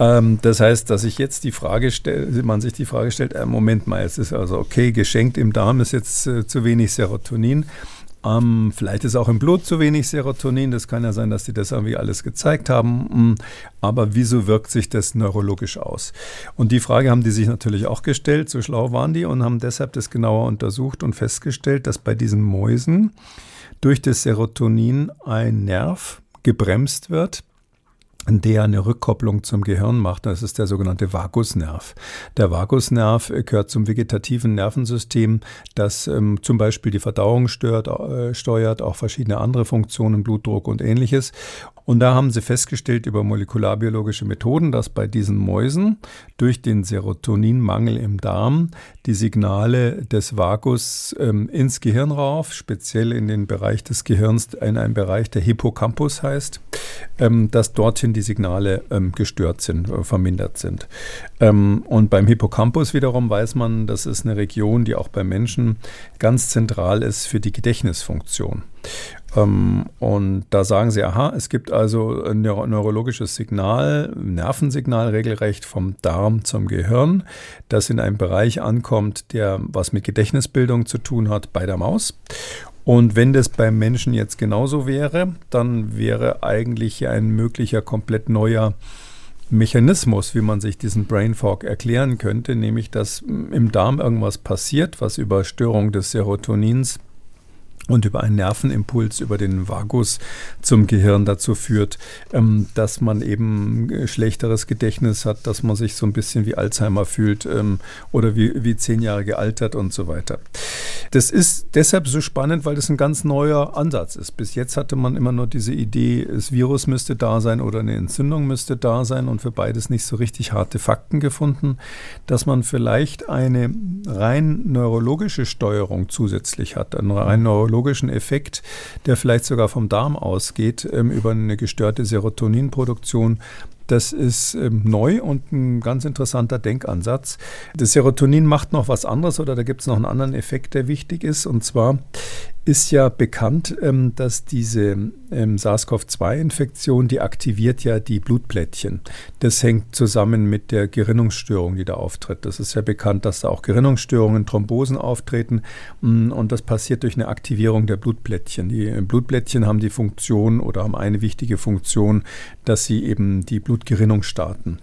Ähm, das heißt, dass ich jetzt die Frage stelle, man sich die Frage stellt, äh, Moment mal, es ist also okay, geschenkt im Darm ist jetzt äh, zu wenig Serotonin. Ähm, vielleicht ist auch im Blut zu wenig Serotonin. Das kann ja sein, dass die das irgendwie alles gezeigt haben. Mm, aber wieso wirkt sich das neurologisch aus? Und die Frage haben die sich natürlich auch gestellt. So schlau waren die und haben deshalb das genauer untersucht und festgestellt, dass bei diesen Mäusen durch das Serotonin ein Nerv gebremst wird, der eine Rückkopplung zum Gehirn macht. Das ist der sogenannte Vagusnerv. Der Vagusnerv gehört zum vegetativen Nervensystem, das ähm, zum Beispiel die Verdauung stört, äh, steuert, auch verschiedene andere Funktionen, Blutdruck und ähnliches. Und da haben sie festgestellt über molekularbiologische Methoden, dass bei diesen Mäusen durch den Serotoninmangel im Darm die Signale des Vagus ähm, ins Gehirn rauf, speziell in den Bereich des Gehirns, in einem Bereich, der Hippocampus heißt, ähm, dass dorthin die Signale ähm, gestört sind, äh, vermindert sind. Ähm, und beim Hippocampus wiederum weiß man, das ist eine Region, die auch bei Menschen ganz zentral ist für die Gedächtnisfunktion. Ähm, und da sagen sie, aha, es gibt also ein neuro neurologisches Signal, Nervensignal regelrecht vom Darm zum Gehirn, das in einem Bereich ankommt, der was mit Gedächtnisbildung zu tun hat bei der Maus. Und wenn das beim Menschen jetzt genauso wäre, dann wäre eigentlich ein möglicher komplett neuer Mechanismus, wie man sich diesen Brain Fog erklären könnte, nämlich dass im Darm irgendwas passiert, was über Störung des Serotonins und über einen Nervenimpuls über den Vagus zum Gehirn dazu führt, ähm, dass man eben schlechteres Gedächtnis hat, dass man sich so ein bisschen wie Alzheimer fühlt ähm, oder wie, wie zehn Jahre gealtert und so weiter. Das ist deshalb so spannend, weil das ein ganz neuer Ansatz ist. Bis jetzt hatte man immer nur diese Idee, das Virus müsste da sein oder eine Entzündung müsste da sein und für beides nicht so richtig harte Fakten gefunden, dass man vielleicht eine rein neurologische Steuerung zusätzlich hat, einen rein neurologischen physiologischen Effekt, der vielleicht sogar vom Darm ausgeht, ähm, über eine gestörte Serotoninproduktion. Das ist ähm, neu und ein ganz interessanter Denkansatz. Das Serotonin macht noch was anderes oder da gibt es noch einen anderen Effekt, der wichtig ist. Und zwar ist ja bekannt, ähm, dass diese ähm, SARS-CoV-2-Infektion, die aktiviert ja die Blutplättchen. Das hängt zusammen mit der Gerinnungsstörung, die da auftritt. Das ist ja bekannt, dass da auch Gerinnungsstörungen, Thrombosen auftreten mm, und das passiert durch eine Aktivierung der Blutplättchen. Die äh, Blutplättchen haben die Funktion oder haben eine wichtige Funktion, dass sie eben die Blutgerinnung starten.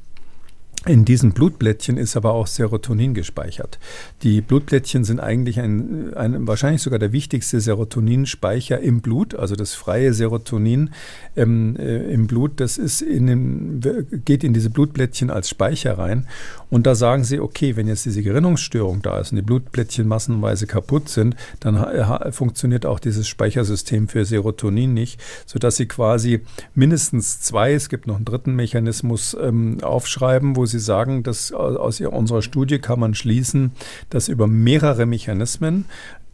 In diesen Blutblättchen ist aber auch Serotonin gespeichert. Die Blutblättchen sind eigentlich ein, ein, wahrscheinlich sogar der wichtigste Serotoninspeicher im Blut, also das freie Serotonin ähm, äh, im Blut, das ist in den, geht in diese Blutblättchen als Speicher rein. Und da sagen sie, okay, wenn jetzt diese Gerinnungsstörung da ist und die Blutblättchen massenweise kaputt sind, dann funktioniert auch dieses Speichersystem für Serotonin nicht, sodass sie quasi mindestens zwei, es gibt noch einen dritten Mechanismus, ähm, aufschreiben, wo Sie sagen, dass aus unserer Studie kann man schließen, dass über mehrere Mechanismen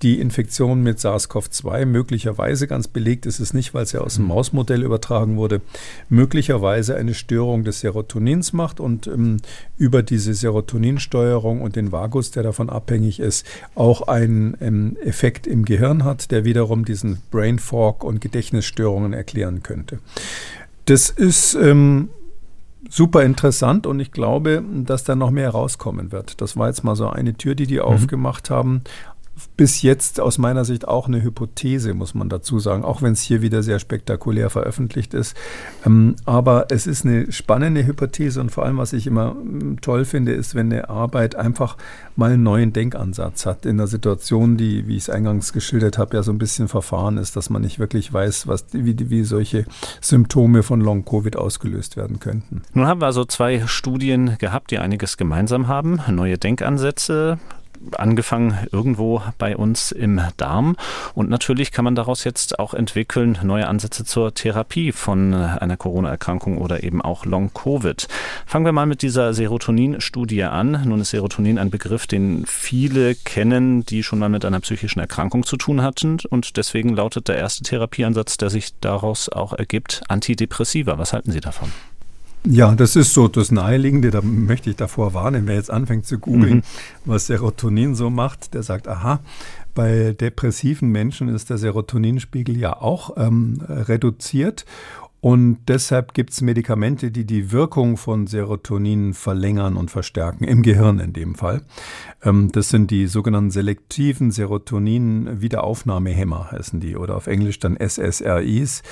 die Infektion mit SARS-CoV-2 möglicherweise, ganz belegt ist es nicht, weil es ja aus dem mhm. Mausmodell übertragen wurde, möglicherweise eine Störung des Serotonins macht und ähm, über diese Serotoninsteuerung und den Vagus, der davon abhängig ist, auch einen ähm, Effekt im Gehirn hat, der wiederum diesen Brain Fog und Gedächtnisstörungen erklären könnte. Das ist ähm, super interessant und ich glaube, dass da noch mehr rauskommen wird. Das war jetzt mal so eine Tür, die die mhm. aufgemacht haben bis jetzt aus meiner Sicht auch eine Hypothese, muss man dazu sagen, auch wenn es hier wieder sehr spektakulär veröffentlicht ist. Ähm, aber es ist eine spannende Hypothese und vor allem, was ich immer ähm, toll finde, ist, wenn eine Arbeit einfach mal einen neuen Denkansatz hat in einer Situation, die, wie ich es eingangs geschildert habe, ja so ein bisschen verfahren ist, dass man nicht wirklich weiß, was, wie, wie solche Symptome von Long-Covid ausgelöst werden könnten. Nun haben wir also zwei Studien gehabt, die einiges gemeinsam haben. Neue Denkansätze, angefangen irgendwo bei uns im Darm. Und natürlich kann man daraus jetzt auch entwickeln neue Ansätze zur Therapie von einer Corona-Erkrankung oder eben auch Long-Covid. Fangen wir mal mit dieser Serotonin-Studie an. Nun ist Serotonin ein Begriff, den viele kennen, die schon mal mit einer psychischen Erkrankung zu tun hatten. Und deswegen lautet der erste Therapieansatz, der sich daraus auch ergibt, Antidepressiva. Was halten Sie davon? Ja, das ist so das Naheliegende. Da möchte ich davor warnen, wer jetzt anfängt zu googeln, mhm. was Serotonin so macht, der sagt, aha, bei depressiven Menschen ist der Serotoninspiegel ja auch ähm, reduziert. Und deshalb gibt es Medikamente, die die Wirkung von Serotonin verlängern und verstärken, im Gehirn in dem Fall. Ähm, das sind die sogenannten selektiven Serotonin-Wiederaufnahmehämmer, heißen die, oder auf Englisch dann SSRIs.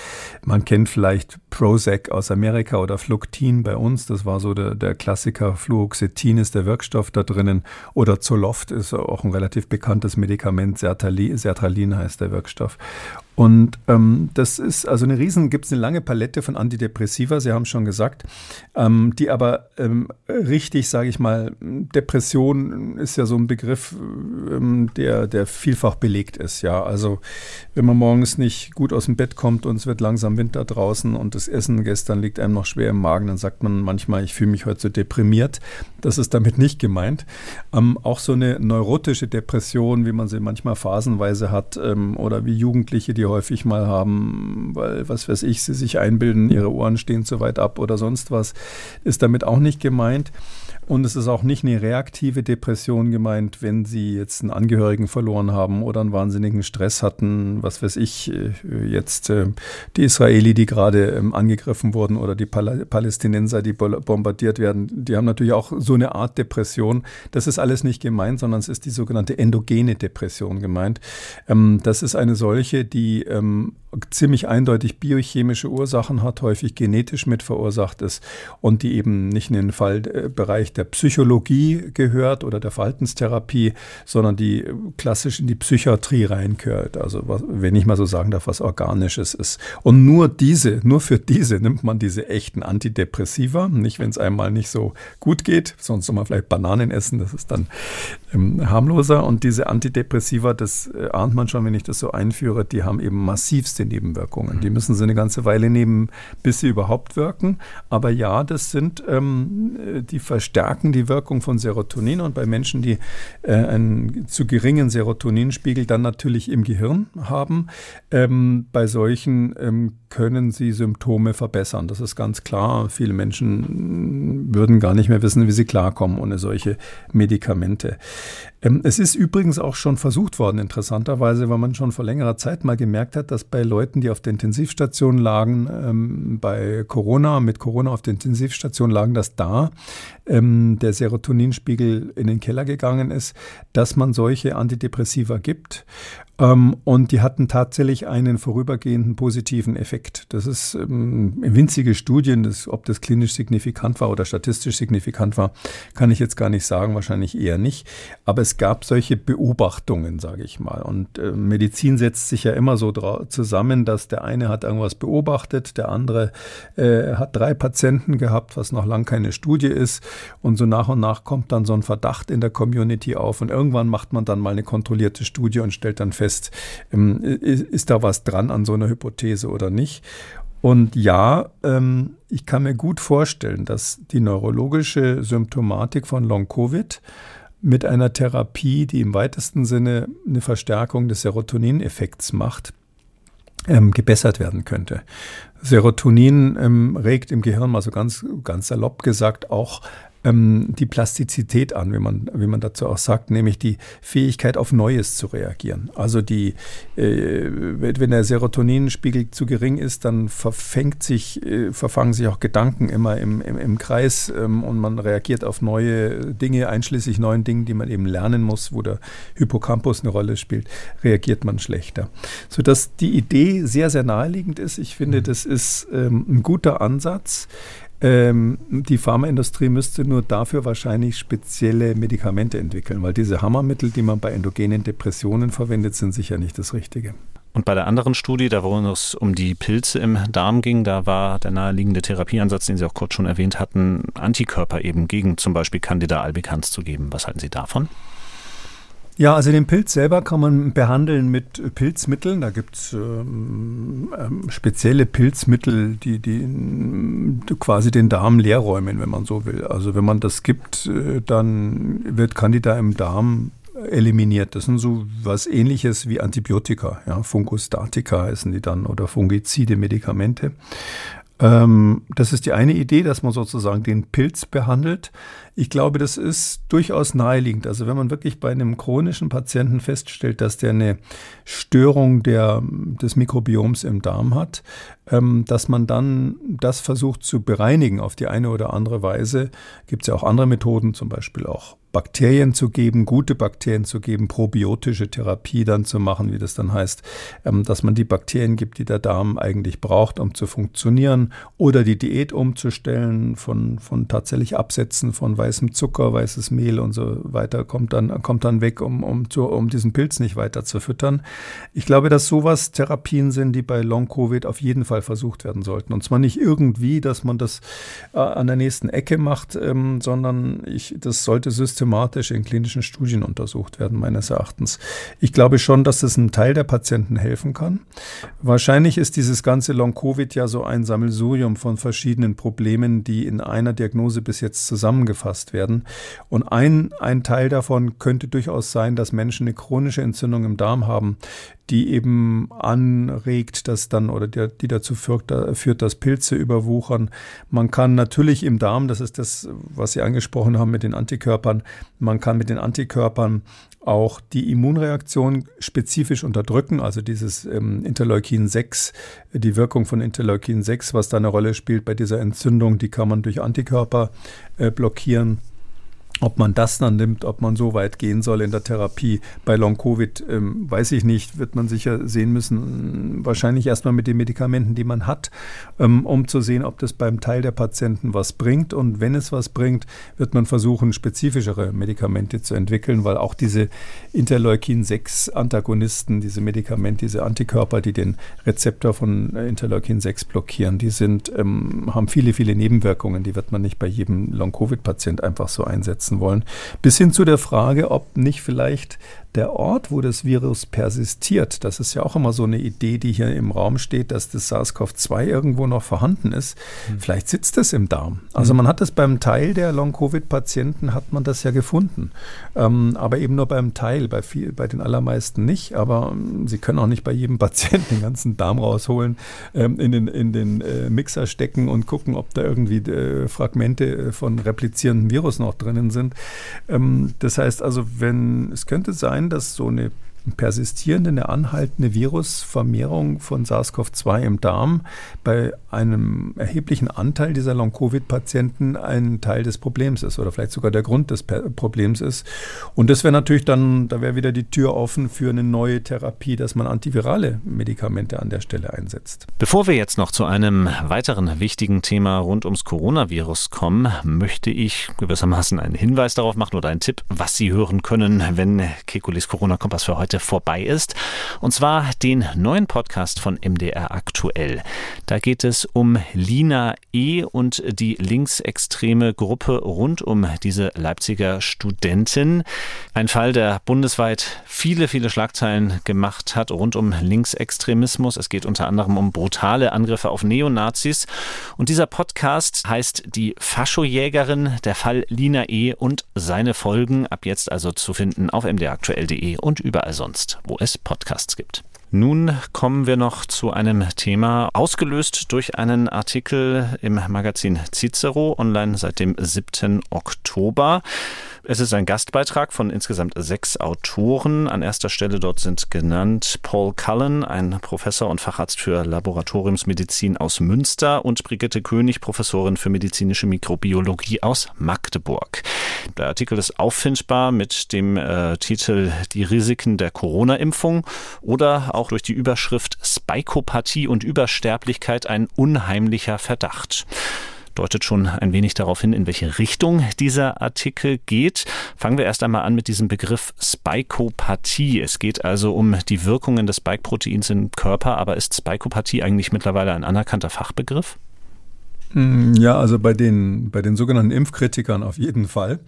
Man kennt vielleicht Prozac aus Amerika oder Fluctin bei uns, das war so der, der Klassiker. Fluoxetin ist der Wirkstoff da drinnen. Oder Zoloft ist auch ein relativ bekanntes Medikament, Sertralin, Sertralin heißt der Wirkstoff. Und ähm, das ist also eine riesen, gibt es eine lange Palette von Antidepressiva, Sie haben schon gesagt, ähm, die aber ähm, richtig, sage ich mal, Depression ist ja so ein Begriff, ähm, der, der vielfach belegt ist. Ja, also wenn man morgens nicht gut aus dem Bett kommt und es wird langsam Winter draußen und das Essen gestern liegt einem noch schwer im Magen, dann sagt man manchmal, ich fühle mich heute so deprimiert. Das ist damit nicht gemeint. Ähm, auch so eine neurotische Depression, wie man sie manchmal phasenweise hat, ähm, oder wie Jugendliche, die die häufig mal haben, weil, was weiß ich, sie sich einbilden, ihre Ohren stehen zu weit ab oder sonst was, ist damit auch nicht gemeint. Und es ist auch nicht eine reaktive Depression gemeint, wenn Sie jetzt einen Angehörigen verloren haben oder einen wahnsinnigen Stress hatten, was weiß ich, äh, jetzt äh, die Israeli, die gerade ähm, angegriffen wurden oder die Palästinenser, die bombardiert werden, die haben natürlich auch so eine Art Depression. Das ist alles nicht gemeint, sondern es ist die sogenannte endogene Depression gemeint. Ähm, das ist eine solche, die ähm, ziemlich eindeutig biochemische Ursachen hat, häufig genetisch mit verursacht ist und die eben nicht in den Fallbereich der Psychologie gehört oder der Verhaltenstherapie, sondern die klassisch in die Psychiatrie reinkört. Also was, wenn ich mal so sagen darf, was Organisches ist. Und nur diese, nur für diese nimmt man diese echten Antidepressiva. Nicht, wenn es einmal nicht so gut geht, sonst soll man vielleicht Bananen essen, das ist dann ähm, harmloser. Und diese Antidepressiva, das äh, ahnt man schon, wenn ich das so einführe, die haben eben massivste Nebenwirkungen. Die müssen sie eine ganze Weile nehmen, bis sie überhaupt wirken. Aber ja, das sind, ähm, die verstärken die Wirkung von Serotonin und bei Menschen, die äh, einen zu geringen Serotoninspiegel dann natürlich im Gehirn haben, ähm, bei solchen ähm, können sie Symptome verbessern. Das ist ganz klar. Viele Menschen würden gar nicht mehr wissen, wie sie klarkommen ohne solche Medikamente. Ähm, es ist übrigens auch schon versucht worden, interessanterweise, weil man schon vor längerer Zeit mal gemerkt hat, dass bei Leuten, die auf der Intensivstation lagen, ähm, bei Corona, mit Corona auf der Intensivstation lagen, dass da ähm, der Serotoninspiegel in den Keller gegangen ist, dass man solche Antidepressiva gibt. Ähm, und die hatten tatsächlich einen vorübergehenden positiven Effekt. Das ist ähm, winzige Studien, das, ob das klinisch signifikant war oder statistisch signifikant war, kann ich jetzt gar nicht sagen, wahrscheinlich eher nicht. Aber es gab solche Beobachtungen, sage ich mal. Und äh, Medizin setzt sich ja immer so zusammen, dass der eine hat irgendwas beobachtet, der andere äh, hat drei Patienten gehabt, was noch lang keine Studie ist. Und so nach und nach kommt dann so ein Verdacht in der Community auf. Und irgendwann macht man dann mal eine kontrollierte Studie und stellt dann fest, fest, ähm, ist, da was dran an so einer Hypothese oder nicht. Und ja, ähm, ich kann mir gut vorstellen, dass die neurologische Symptomatik von Long-Covid mit einer Therapie, die im weitesten Sinne eine Verstärkung des Serotonineffekts macht, ähm, gebessert werden könnte. Serotonin ähm, regt im Gehirn, mal so ganz, ganz salopp gesagt, auch ähm, die Plastizität an, wie man, wie man dazu auch sagt, nämlich die Fähigkeit auf Neues zu reagieren. Also die, äh, wenn der Serotoninspiegel zu gering ist, dann verfängt sich, äh, verfangen sich auch Gedanken immer im, im, im Kreis ähm, und man reagiert auf neue Dinge, einschließlich neuen Dingen, die man eben lernen muss, wo der Hippocampus eine Rolle spielt, reagiert man schlechter. Sodass die Idee sehr, sehr naheliegend ist. Ich finde, mhm. das ist ähm, ein guter Ansatz. Ähm, die Pharmaindustrie müsste nur dafür wahrscheinlich spezielle Medikamente entwickeln, weil diese Hammermittel, die man bei endogenen Depressionen verwendet, sind sicher nicht das Richtige. Und bei der anderen Studie, da wo es um die Pilze im Darm ging, da war der naheliegende Therapieansatz, den Sie auch kurz schon erwähnt hatten, Antikörper eben gegen zum Beispiel Candida albicans zu geben. Was halten Sie davon? Ja, also den Pilz selber kann man behandeln mit Pilzmitteln. Da gibt es ähm, ähm, spezielle Pilzmittel, die, die quasi den Darm leerräumen, wenn man so will. Also wenn man das gibt, äh, dann wird Candida im Darm eliminiert. Das sind so was ähnliches wie Antibiotika, ja, Fungostatika heißen die dann oder fungizide Medikamente. Ähm, das ist die eine Idee, dass man sozusagen den Pilz behandelt. Ich glaube, das ist durchaus naheliegend. Also wenn man wirklich bei einem chronischen Patienten feststellt, dass der eine Störung der, des Mikrobioms im Darm hat, ähm, dass man dann das versucht zu bereinigen auf die eine oder andere Weise. Gibt es ja auch andere Methoden, zum Beispiel auch Bakterien zu geben, gute Bakterien zu geben, probiotische Therapie dann zu machen, wie das dann heißt, ähm, dass man die Bakterien gibt, die der Darm eigentlich braucht, um zu funktionieren, oder die Diät umzustellen von, von tatsächlich Absätzen von weißem Zucker, weißes Mehl und so weiter, kommt dann, kommt dann weg, um, um, zu, um diesen Pilz nicht weiter zu füttern. Ich glaube, dass sowas Therapien sind, die bei Long-Covid auf jeden Fall versucht werden sollten. Und zwar nicht irgendwie, dass man das äh, an der nächsten Ecke macht, ähm, sondern ich, das sollte systematisch systematisch in klinischen Studien untersucht werden, meines Erachtens. Ich glaube schon, dass es einem Teil der Patienten helfen kann. Wahrscheinlich ist dieses ganze Long-Covid ja so ein Sammelsurium von verschiedenen Problemen, die in einer Diagnose bis jetzt zusammengefasst werden. Und ein, ein Teil davon könnte durchaus sein, dass Menschen eine chronische Entzündung im Darm haben, die eben anregt, dass dann oder die, die dazu führt, führt, dass Pilze überwuchern. Man kann natürlich im Darm, das ist das, was Sie angesprochen haben mit den Antikörpern, man kann mit den Antikörpern auch die Immunreaktion spezifisch unterdrücken, also dieses ähm, Interleukin 6, die Wirkung von Interleukin 6, was da eine Rolle spielt bei dieser Entzündung, die kann man durch Antikörper äh, blockieren. Ob man das dann nimmt, ob man so weit gehen soll in der Therapie. Bei Long-Covid ähm, weiß ich nicht, wird man sicher sehen müssen, wahrscheinlich erstmal mit den Medikamenten, die man hat, ähm, um zu sehen, ob das beim Teil der Patienten was bringt. Und wenn es was bringt, wird man versuchen, spezifischere Medikamente zu entwickeln, weil auch diese Interleukin-6-Antagonisten, diese Medikamente, diese Antikörper, die den Rezeptor von Interleukin-6 blockieren, die sind, ähm, haben viele, viele Nebenwirkungen. Die wird man nicht bei jedem Long-Covid-Patient einfach so einsetzen setzen wollen. Bis hin zu der Frage, ob nicht vielleicht der Ort, wo das Virus persistiert, das ist ja auch immer so eine Idee, die hier im Raum steht, dass das SARS-CoV-2 irgendwo noch vorhanden ist. Mhm. Vielleicht sitzt es im Darm. Also mhm. man hat es beim Teil der Long-Covid-Patienten hat man das ja gefunden, ähm, aber eben nur beim Teil, bei, viel, bei den allermeisten nicht. Aber ähm, Sie können auch nicht bei jedem Patienten den ganzen Darm rausholen, ähm, in den, in den äh, Mixer stecken und gucken, ob da irgendwie äh, Fragmente äh, von replizierendem Virus noch drinnen sind. Ähm, das heißt also, wenn es könnte sein, sein, dass so eine persistierende, eine anhaltende Virusvermehrung von SARS-CoV-2 im Darm bei einem erheblichen Anteil dieser Long-Covid-Patienten ein Teil des Problems ist oder vielleicht sogar der Grund des Problems ist. Und das wäre natürlich dann, da wäre wieder die Tür offen für eine neue Therapie, dass man antivirale Medikamente an der Stelle einsetzt. Bevor wir jetzt noch zu einem weiteren wichtigen Thema rund ums Coronavirus kommen, möchte ich gewissermaßen einen Hinweis darauf machen oder einen Tipp, was Sie hören können, wenn Kekulis Corona-Kompass für heute heute vorbei ist. Und zwar den neuen Podcast von MDR aktuell. Da geht es um Lina E. und die linksextreme Gruppe rund um diese Leipziger Studentin. Ein Fall, der bundesweit viele, viele Schlagzeilen gemacht hat rund um Linksextremismus. Es geht unter anderem um brutale Angriffe auf Neonazis. Und dieser Podcast heißt Die Faschojägerin, der Fall Lina E. und seine Folgen. Ab jetzt also zu finden auf mdraktuell.de und überall sonst, wo es Podcasts gibt. Nun kommen wir noch zu einem Thema, ausgelöst durch einen Artikel im Magazin Cicero, online seit dem 7. Oktober. Es ist ein Gastbeitrag von insgesamt sechs Autoren. An erster Stelle dort sind genannt Paul Cullen, ein Professor und Facharzt für Laboratoriumsmedizin aus Münster und Brigitte König, Professorin für medizinische Mikrobiologie aus Magdeburg. Der Artikel ist auffindbar mit dem äh, Titel Die Risiken der Corona-Impfung oder auch durch die Überschrift Spikopathie und Übersterblichkeit ein unheimlicher Verdacht deutet schon ein wenig darauf hin, in welche Richtung dieser Artikel geht. Fangen wir erst einmal an mit diesem Begriff Spikopathie. Es geht also um die Wirkungen des Spike-Proteins im Körper, aber ist Spikopathie eigentlich mittlerweile ein anerkannter Fachbegriff? Mm, ja, also bei den, bei den sogenannten Impfkritikern auf jeden Fall.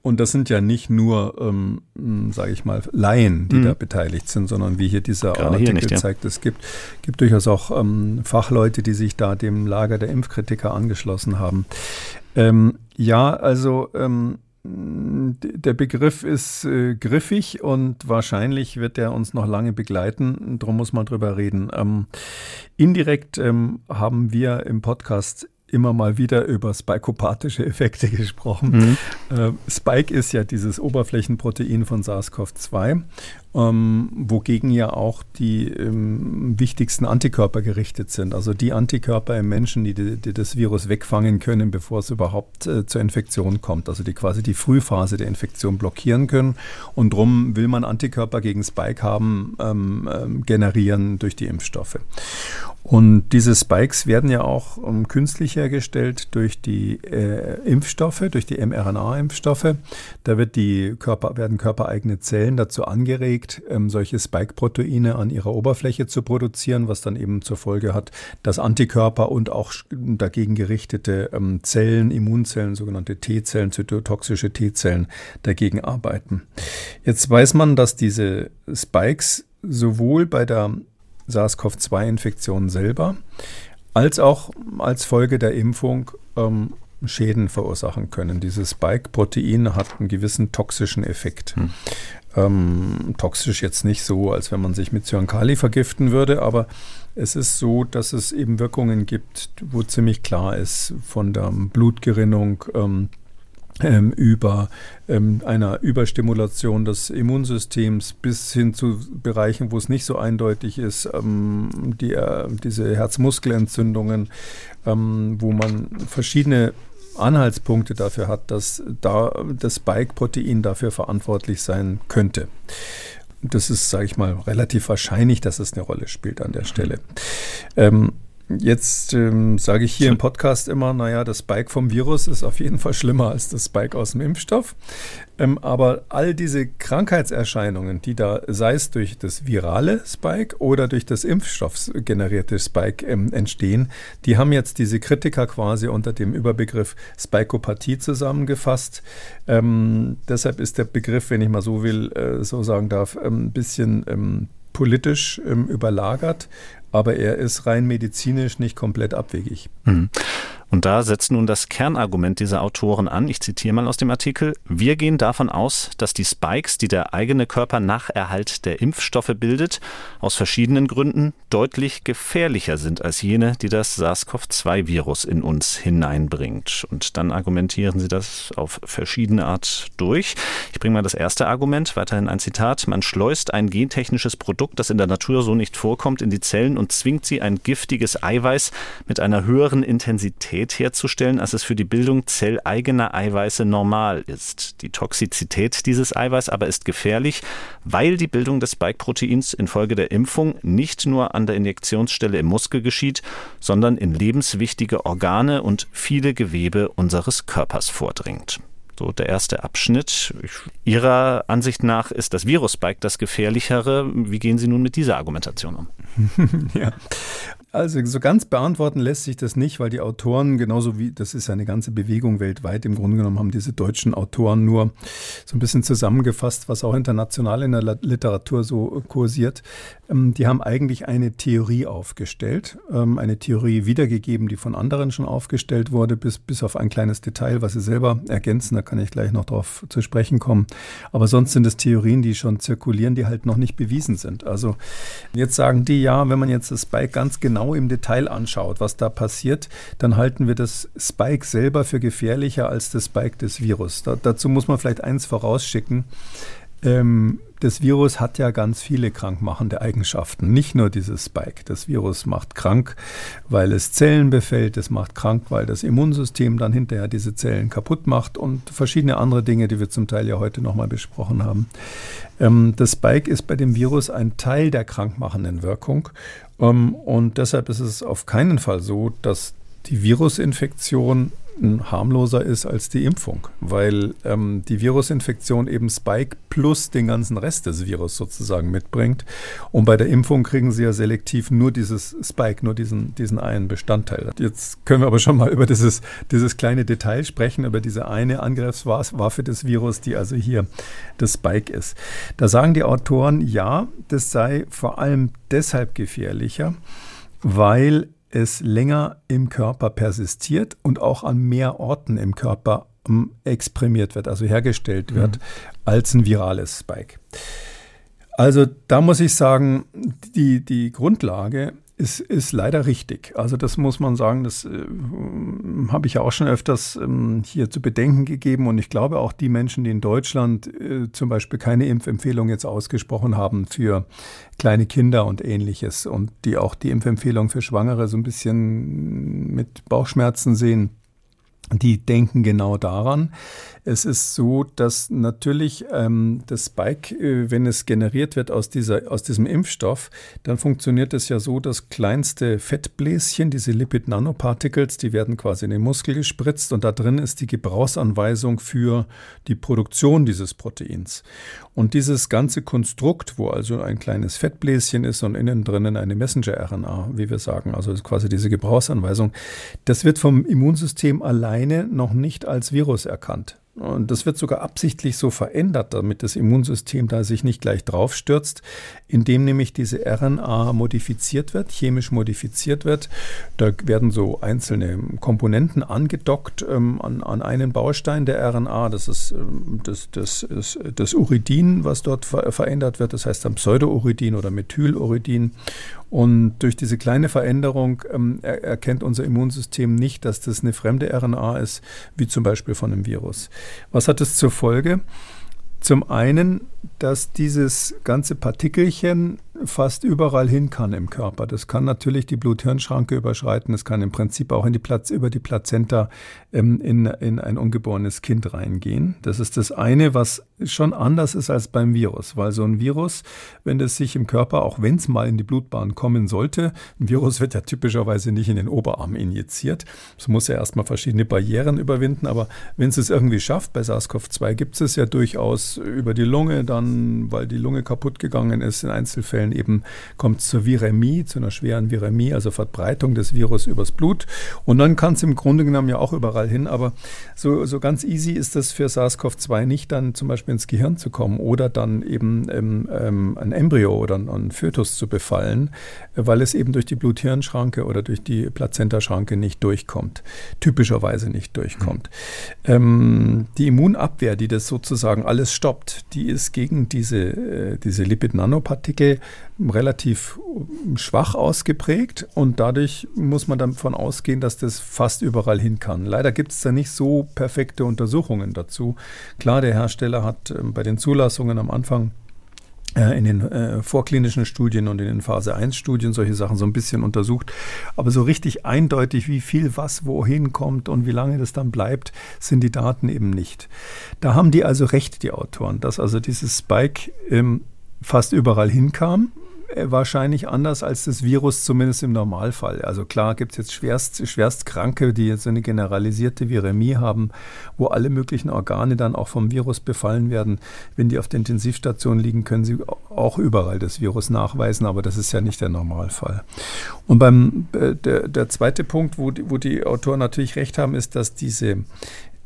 Und das sind ja nicht nur, ähm, mm, sage ich mal, Laien, die mhm. da beteiligt sind, sondern wie hier dieser Gerade Artikel hier nicht, ja. zeigt, es gibt, gibt durchaus auch ähm, Fachleute, die sich da dem Lager der Impfkritiker angeschlossen haben. Ähm, ja, also ähm, der Begriff ist äh, griffig und wahrscheinlich wird er uns noch lange begleiten. Darum muss man drüber reden. Ähm, indirekt ähm, haben wir im Podcast immer mal wieder über spikopathische Effekte gesprochen. Mhm. Äh, Spike ist ja dieses Oberflächenprotein von SARS-CoV-2 ähm, wogegen ja auch die ähm, wichtigsten Antikörper gerichtet sind. Also die Antikörper im Menschen, die, die das Virus wegfangen können, bevor es überhaupt äh, zur Infektion kommt. Also die quasi die Frühphase der Infektion blockieren können. Und darum will man Antikörper gegen Spike haben, ähm, ähm, generieren durch die Impfstoffe. Und diese Spikes werden ja auch ähm, künstlich hergestellt durch die äh, Impfstoffe, durch die mRNA-Impfstoffe. Da wird die Körper, werden körpereigene Zellen dazu angeregt, angeregt, ähm, solche Spike-Proteine an ihrer Oberfläche zu produzieren, was dann eben zur Folge hat, dass Antikörper und auch dagegen gerichtete ähm, Zellen, Immunzellen, sogenannte T-Zellen, zytotoxische T-Zellen dagegen arbeiten. Jetzt weiß man, dass diese Spikes sowohl bei der SARS-CoV-2-Infektion selber als auch als Folge der Impfung ähm, Schäden verursachen können. Dieses Spike-Protein hat einen gewissen toxischen Effekt. Hm. Ähm, toxisch jetzt nicht so, als wenn man sich mit Cyankali vergiften würde, aber es ist so, dass es eben Wirkungen gibt, wo ziemlich klar ist von der Blutgerinnung ähm, ähm, über ähm, einer Überstimulation des Immunsystems bis hin zu Bereichen, wo es nicht so eindeutig ist, ähm, die, äh, diese Herzmuskelentzündungen, ähm, wo man verschiedene Anhaltspunkte dafür hat, dass da das Spike-Protein dafür verantwortlich sein könnte. Das ist, sage ich mal, relativ wahrscheinlich, dass es eine Rolle spielt an der Stelle. Jetzt ähm, sage ich hier im Podcast immer, naja, das Spike vom Virus ist auf jeden Fall schlimmer als das Spike aus dem Impfstoff. Ähm, aber all diese Krankheitserscheinungen, die da, sei es durch das virale Spike oder durch das impfstoffgenerierte Spike ähm, entstehen, die haben jetzt diese Kritiker quasi unter dem Überbegriff Spikopathie zusammengefasst. Ähm, deshalb ist der Begriff, wenn ich mal so will, äh, so sagen darf, ein bisschen ähm, politisch ähm, überlagert aber er ist rein medizinisch nicht komplett abwegig. Mhm. Und da setzt nun das Kernargument dieser Autoren an. Ich zitiere mal aus dem Artikel. Wir gehen davon aus, dass die Spikes, die der eigene Körper nach Erhalt der Impfstoffe bildet, aus verschiedenen Gründen deutlich gefährlicher sind als jene, die das SARS-CoV-2-Virus in uns hineinbringt. Und dann argumentieren sie das auf verschiedene Art durch. Ich bringe mal das erste Argument, weiterhin ein Zitat. Man schleust ein gentechnisches Produkt, das in der Natur so nicht vorkommt, in die Zellen und zwingt sie ein giftiges Eiweiß mit einer höheren Intensität Toxizität herzustellen, als es für die Bildung zelleigener Eiweiße normal ist. Die Toxizität dieses Eiweiß aber ist gefährlich, weil die Bildung des Spike-Proteins infolge der Impfung nicht nur an der Injektionsstelle im Muskel geschieht, sondern in lebenswichtige Organe und viele Gewebe unseres Körpers vordringt. So der erste Abschnitt. Ihrer Ansicht nach ist das Virus-Spike das gefährlichere. Wie gehen Sie nun mit dieser Argumentation um? ja, also so ganz beantworten lässt sich das nicht, weil die Autoren, genauso wie, das ist eine ganze Bewegung weltweit, im Grunde genommen haben diese deutschen Autoren nur so ein bisschen zusammengefasst, was auch international in der Literatur so kursiert. Ähm, die haben eigentlich eine Theorie aufgestellt, ähm, eine Theorie wiedergegeben, die von anderen schon aufgestellt wurde, bis, bis auf ein kleines Detail, was sie selber ergänzen, da kann ich gleich noch drauf zu sprechen kommen. Aber sonst sind es Theorien, die schon zirkulieren, die halt noch nicht bewiesen sind. Also jetzt sagen die, ja, wenn man jetzt das Spike ganz genau im Detail anschaut, was da passiert, dann halten wir das Spike selber für gefährlicher als das Spike des Virus. Da, dazu muss man vielleicht eins vorausschicken. Ähm, das Virus hat ja ganz viele krankmachende Eigenschaften, nicht nur dieses Spike. Das Virus macht krank, weil es Zellen befällt, es macht krank, weil das Immunsystem dann hinterher diese Zellen kaputt macht und verschiedene andere Dinge, die wir zum Teil ja heute nochmal besprochen haben. Ähm, das Spike ist bei dem Virus ein Teil der krankmachenden Wirkung ähm, und deshalb ist es auf keinen Fall so, dass die Virusinfektion harmloser ist als die Impfung, weil ähm, die Virusinfektion eben Spike plus den ganzen Rest des Virus sozusagen mitbringt. Und bei der Impfung kriegen sie ja selektiv nur dieses Spike, nur diesen, diesen einen Bestandteil. Jetzt können wir aber schon mal über dieses, dieses kleine Detail sprechen, über diese eine Angriffswaffe des Virus, die also hier das Spike ist. Da sagen die Autoren, ja, das sei vor allem deshalb gefährlicher, weil es länger im Körper persistiert und auch an mehr Orten im Körper ähm, exprimiert wird, also hergestellt wird, mhm. als ein virales Spike. Also da muss ich sagen, die, die Grundlage ist, ist leider richtig. Also das muss man sagen, das äh, habe ich ja auch schon öfters ähm, hier zu bedenken gegeben. Und ich glaube auch die Menschen, die in Deutschland äh, zum Beispiel keine Impfempfehlung jetzt ausgesprochen haben für kleine Kinder und ähnliches und die auch die Impfempfehlung für Schwangere so ein bisschen mit Bauchschmerzen sehen, die denken genau daran. Es ist so, dass natürlich ähm, das Spike, äh, wenn es generiert wird aus, dieser, aus diesem Impfstoff, dann funktioniert es ja so, dass kleinste Fettbläschen, diese Lipid-Nanoparticles, die werden quasi in den Muskel gespritzt und da drin ist die Gebrauchsanweisung für die Produktion dieses Proteins. Und dieses ganze Konstrukt, wo also ein kleines Fettbläschen ist und innen drinnen eine Messenger-RNA, wie wir sagen, also quasi diese Gebrauchsanweisung, das wird vom Immunsystem alleine noch nicht als Virus erkannt. Und das wird sogar absichtlich so verändert, damit das Immunsystem da sich nicht gleich draufstürzt, indem nämlich diese RNA modifiziert wird, chemisch modifiziert wird. Da werden so einzelne Komponenten angedockt ähm, an, an einen Baustein der RNA. Das ist ähm, das, das, ist das Uridin, was dort ver verändert wird. Das heißt dann Pseudouridin oder Methyluridin. Und durch diese kleine Veränderung ähm, er erkennt unser Immunsystem nicht, dass das eine fremde RNA ist, wie zum Beispiel von einem Virus. Was hat es zur Folge? Zum einen dass dieses ganze Partikelchen fast überall hin kann im Körper. Das kann natürlich die Blut-Hirn-Schranke überschreiten, es kann im Prinzip auch in die Platz, über die Plazenta ähm, in, in ein ungeborenes Kind reingehen. Das ist das eine, was schon anders ist als beim Virus, weil so ein Virus, wenn es sich im Körper, auch wenn es mal in die Blutbahn kommen sollte, ein Virus wird ja typischerweise nicht in den Oberarm injiziert. Es muss ja erstmal verschiedene Barrieren überwinden, aber wenn es es irgendwie schafft, bei SARS-CoV-2 gibt es ja durchaus über die Lunge, dann, weil die Lunge kaputt gegangen ist, in Einzelfällen eben kommt es zur Viremie, zu einer schweren Viremie, also Verbreitung des Virus übers Blut. Und dann kann es im Grunde genommen ja auch überall hin, aber so, so ganz easy ist das für SARS-CoV-2 nicht, dann zum Beispiel ins Gehirn zu kommen oder dann eben ähm, ähm, ein Embryo oder ein Fötus zu befallen, weil es eben durch die Blut-Hirn-Schranke oder durch die Plazentaschranke nicht durchkommt, typischerweise nicht durchkommt. Mhm. Ähm, die Immunabwehr, die das sozusagen alles stoppt, die ist gegen diese, äh, diese Lipid-Nanopartikel relativ schwach ausgeprägt und dadurch muss man davon ausgehen, dass das fast überall hin kann. Leider gibt es da nicht so perfekte Untersuchungen dazu. Klar, der Hersteller hat ähm, bei den Zulassungen am Anfang in den äh, vorklinischen Studien und in den Phase 1 Studien solche Sachen so ein bisschen untersucht. Aber so richtig eindeutig, wie viel was wohin kommt und wie lange das dann bleibt, sind die Daten eben nicht. Da haben die also recht, die Autoren, dass also dieses Spike ähm, fast überall hinkam äh, wahrscheinlich anders als das Virus, zumindest im Normalfall. Also klar gibt es jetzt schwerst, Schwerstkranke, die jetzt eine generalisierte Viremie haben, wo alle möglichen Organe dann auch vom Virus befallen werden. Wenn die auf der Intensivstation liegen, können sie auch überall das Virus nachweisen, aber das ist ja nicht der Normalfall. Und beim äh, der, der zweite Punkt, wo die, wo die Autoren natürlich recht haben, ist, dass diese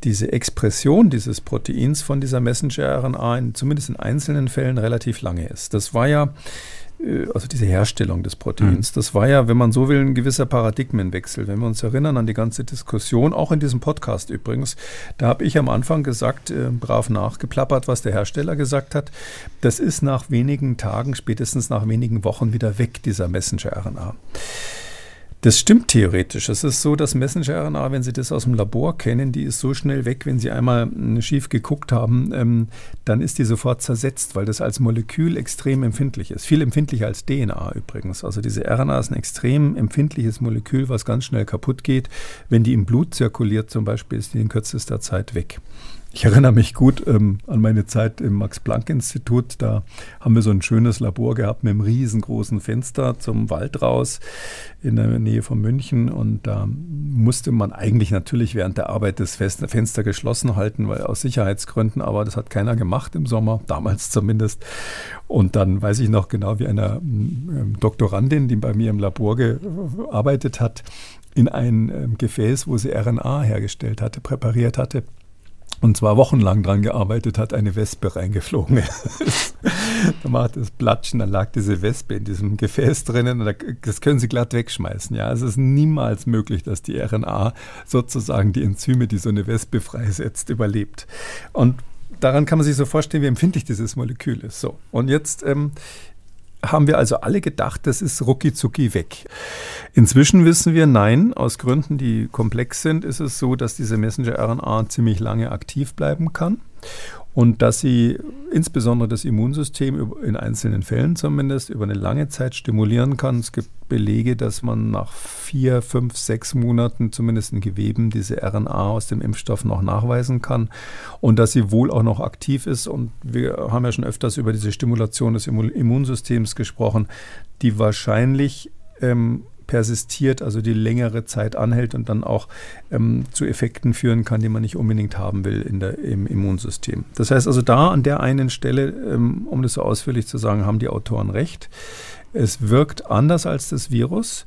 diese Expression dieses Proteins von dieser Messenger-RNA zumindest in einzelnen Fällen relativ lange ist. Das war ja äh, also diese Herstellung des Proteins. Mhm. Das war ja, wenn man so will, ein gewisser Paradigmenwechsel. Wenn wir uns erinnern an die ganze Diskussion, auch in diesem Podcast übrigens, da habe ich am Anfang gesagt, äh, brav nachgeplappert, was der Hersteller gesagt hat. Das ist nach wenigen Tagen, spätestens nach wenigen Wochen wieder weg, dieser Messenger-RNA. Das stimmt theoretisch. Es ist so, dass Messenger-RNA, wenn Sie das aus dem Labor kennen, die ist so schnell weg, wenn Sie einmal schief geguckt haben, ähm, dann ist die sofort zersetzt, weil das als Molekül extrem empfindlich ist. Viel empfindlicher als DNA übrigens. Also diese RNA ist ein extrem empfindliches Molekül, was ganz schnell kaputt geht. Wenn die im Blut zirkuliert zum Beispiel, ist die in kürzester Zeit weg. Ich erinnere mich gut ähm, an meine Zeit im Max-Planck-Institut. Da haben wir so ein schönes Labor gehabt mit einem riesengroßen Fenster zum Wald raus in der Nähe von München. Und da musste man eigentlich natürlich während der Arbeit das Fenster geschlossen halten, weil aus Sicherheitsgründen, aber das hat keiner gemacht im Sommer, damals zumindest. Und dann weiß ich noch genau, wie eine ähm, Doktorandin, die bei mir im Labor gearbeitet hat, in ein ähm, Gefäß, wo sie RNA hergestellt hatte, präpariert hatte, und zwar wochenlang dran gearbeitet hat, eine Wespe reingeflogen ist. da macht es Platschen, dann lag diese Wespe in diesem Gefäß drinnen und das können Sie glatt wegschmeißen. Ja, es ist niemals möglich, dass die RNA sozusagen die Enzyme, die so eine Wespe freisetzt, überlebt. Und daran kann man sich so vorstellen, wie empfindlich dieses Molekül ist. So, und jetzt ähm, haben wir also alle gedacht, das ist rucki weg. Inzwischen wissen wir, nein, aus Gründen, die komplex sind, ist es so, dass diese Messenger-RNA ziemlich lange aktiv bleiben kann und dass sie insbesondere das Immunsystem in einzelnen Fällen zumindest über eine lange Zeit stimulieren kann. Es gibt Belege, dass man nach vier, fünf, sechs Monaten zumindest in Geweben diese RNA aus dem Impfstoff noch nachweisen kann und dass sie wohl auch noch aktiv ist. Und wir haben ja schon öfters über diese Stimulation des Immunsystems gesprochen, die wahrscheinlich ähm, persistiert, also die längere Zeit anhält und dann auch ähm, zu Effekten führen kann, die man nicht unbedingt haben will in der, im Immunsystem. Das heißt also da an der einen Stelle, ähm, um das so ausführlich zu sagen, haben die Autoren recht. Es wirkt anders als das Virus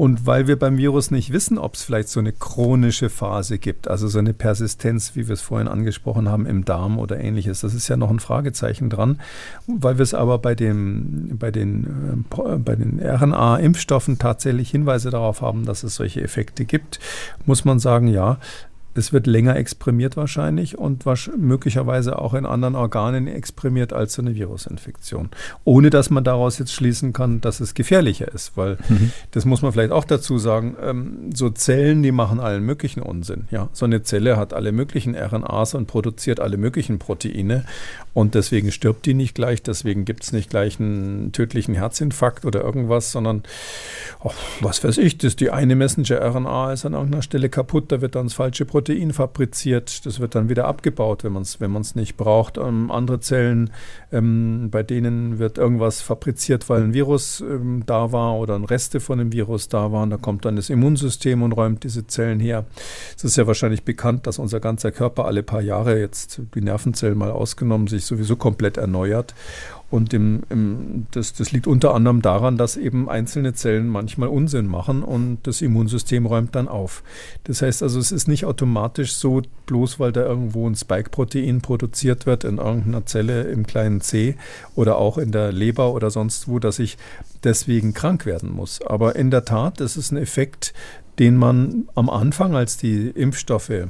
und weil wir beim Virus nicht wissen, ob es vielleicht so eine chronische Phase gibt, also so eine Persistenz, wie wir es vorhin angesprochen haben, im Darm oder ähnliches, das ist ja noch ein Fragezeichen dran. Weil wir es aber bei, dem, bei den, äh, bei den RNA-Impfstoffen tatsächlich Hinweise darauf haben, dass es solche Effekte gibt, muss man sagen, ja, Es wird länger exprimiert wahrscheinlich und möglicherweise auch in anderen Organen exprimiert als so eine Virusinfektion. Ohne dass man daraus jetzt schließen kann, dass es gefährlicher ist, weil mhm. das muss man vielleicht auch dazu sagen, ähm, so Zellen, die machen allen möglichen Unsinn. Ja, so eine Zelle hat alle möglichen RNAs und produziert alle möglichen Proteine und deswegen stirbt die nicht gleich, deswegen gibt es nicht gleich einen tödlichen Herzinfarkt oder irgendwas, sondern oh, was weiß ich, das die eine Messenger-RNA ist an irgendeiner Stelle kaputt, da wird dann das falsche Protein fabriziert, das wird dann wieder abgebaut, wenn man es wenn nicht braucht. Ähm, andere Zellen, ähm, bei denen wird irgendwas fabriziert, weil ein Virus ähm, da war oder ein Reste von einem Virus da waren, da kommt dann das Immunsystem und räumt diese Zellen her. Es ist ja wahrscheinlich bekannt, dass unser ganzer Körper alle paar Jahre, jetzt die Nervenzellen mal ausgenommen, sich sowieso komplett erneuert. Und im, im, das, das liegt unter anderem daran, dass eben einzelne Zellen manchmal Unsinn machen und das Immunsystem räumt dann auf. Das heißt also, es ist nicht automatisch so, bloß weil da irgendwo ein Spike-Protein produziert wird in irgendeiner Zelle im kleinen C oder auch in der Leber oder sonst wo, dass ich deswegen krank werden muss. Aber in der Tat, das ist ein Effekt, den man am Anfang, als die Impfstoffe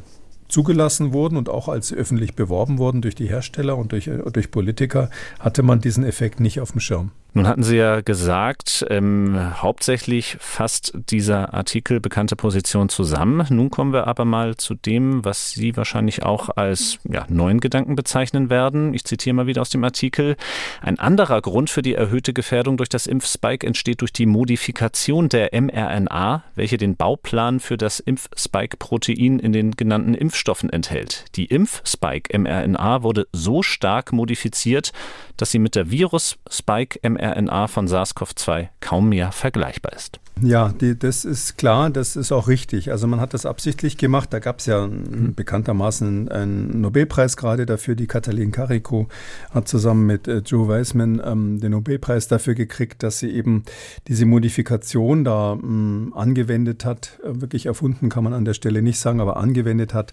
zugelassen wurden und auch als öffentlich beworben wurden durch die Hersteller und durch, durch Politiker, hatte man diesen Effekt nicht auf dem Schirm. Nun hatten Sie ja gesagt, ähm, hauptsächlich fasst dieser Artikel bekannte Position zusammen. Nun kommen wir aber mal zu dem, was Sie wahrscheinlich auch als ja, neuen Gedanken bezeichnen werden. Ich zitiere mal wieder aus dem Artikel. Ein anderer Grund für die erhöhte Gefährdung durch das Impfspike entsteht durch die Modifikation der mRNA, welche den Bauplan für das Impfspike-Protein in den genannten Impfstoffen enthält. Die Impfspike-mRNA wurde so stark modifiziert, dass sie mit der Virus-Spike-mRNA mRNA von SARS-CoV-2 kaum mehr vergleichbar ist. Ja, die, das ist klar, das ist auch richtig. Also man hat das absichtlich gemacht. Da gab es ja mhm. bekanntermaßen einen Nobelpreis gerade dafür. Die Katalin Carico hat zusammen mit äh, Joe Weisman ähm, den Nobelpreis dafür gekriegt, dass sie eben diese Modifikation da ähm, angewendet hat. Äh, wirklich erfunden kann man an der Stelle nicht sagen, aber angewendet hat,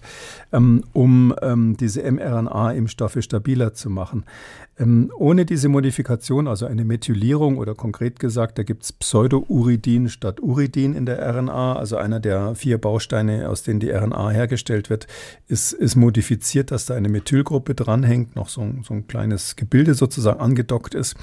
ähm, um ähm, diese mRNA-Impfstoffe stabiler zu machen. Ähm, ohne diese Modifikation, also eine Methylierung oder konkret gesagt, da gibt es Pseudouridin statt Uridin in der RNA, also einer der vier Bausteine, aus denen die RNA hergestellt wird, ist, ist modifiziert, dass da eine Methylgruppe dranhängt, noch so, so ein kleines Gebilde sozusagen angedockt ist.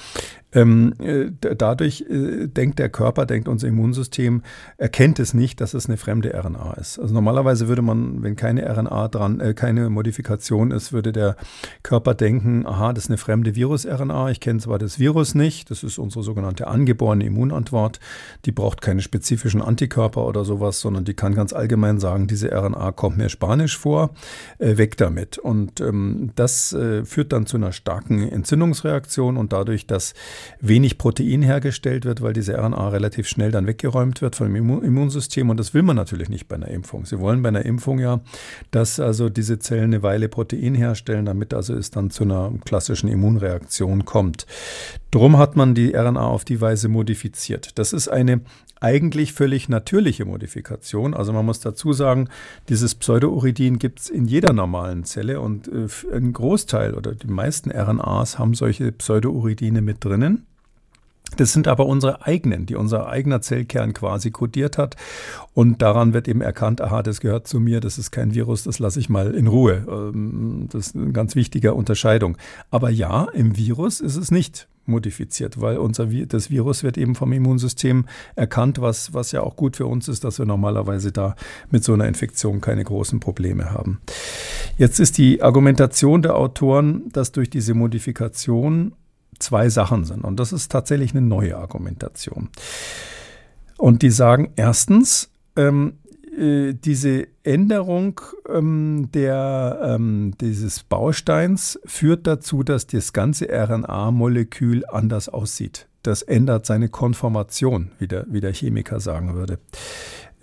Ähm, äh, dadurch äh, denkt der Körper, denkt unser Immunsystem, erkennt es nicht, dass es eine fremde RNA ist. Also normalerweise würde man, wenn keine RNA dran, äh, keine Modifikation ist, würde der Körper denken, aha, das ist eine fremde Virus-RNA. Ich kenne zwar das Virus nicht, das ist unsere sogenannte angeborene Immunantwort. Die braucht keine spezifischen Antikörper oder sowas, sondern die kann ganz allgemein sagen, diese RNA kommt mir spanisch vor, äh, weg damit. Und ähm, das äh, führt dann zu einer starken Entzündungsreaktion und dadurch, dass wenig Protein hergestellt wird, weil diese RNA relativ schnell dann weggeräumt wird vom Immunsystem. Und das will man natürlich nicht bei einer Impfung. Sie wollen bei einer Impfung ja, dass also diese Zellen eine Weile Protein herstellen, damit also es dann zu einer klassischen Immunreaktion kommt. Drum hat man die RNA auf die Weise modifiziert. Das ist eine eigentlich völlig natürliche Modifikation. Also man muss dazu sagen, dieses Pseudouridin gibt es in jeder normalen Zelle und äh, ein Großteil oder die meisten RNAs haben solche Pseudouridine mit drinnen. Das sind aber unsere eigenen, die unser eigener Zellkern quasi kodiert hat. Und daran wird eben erkannt, aha, das gehört zu mir, das ist kein Virus, das lasse ich mal in Ruhe. Ähm, das ist eine ganz wichtige Unterscheidung. Aber ja, im Virus ist es nicht modifiziert, weil unser, das Virus wird eben vom Immunsystem erkannt, was, was ja auch gut für uns ist, dass wir normalerweise da mit so einer Infektion keine großen Probleme haben. Jetzt ist die Argumentation der Autoren, dass durch diese Modifikation zwei Sachen sind. Und das ist tatsächlich eine neue Argumentation. Und die sagen erstens, ähm, äh, diese Änderung ähm, der, ähm, dieses Bausteins führt dazu, dass das ganze RNA-Molekül anders aussieht. Das ändert seine Konformation, wie der, wie der Chemiker sagen würde.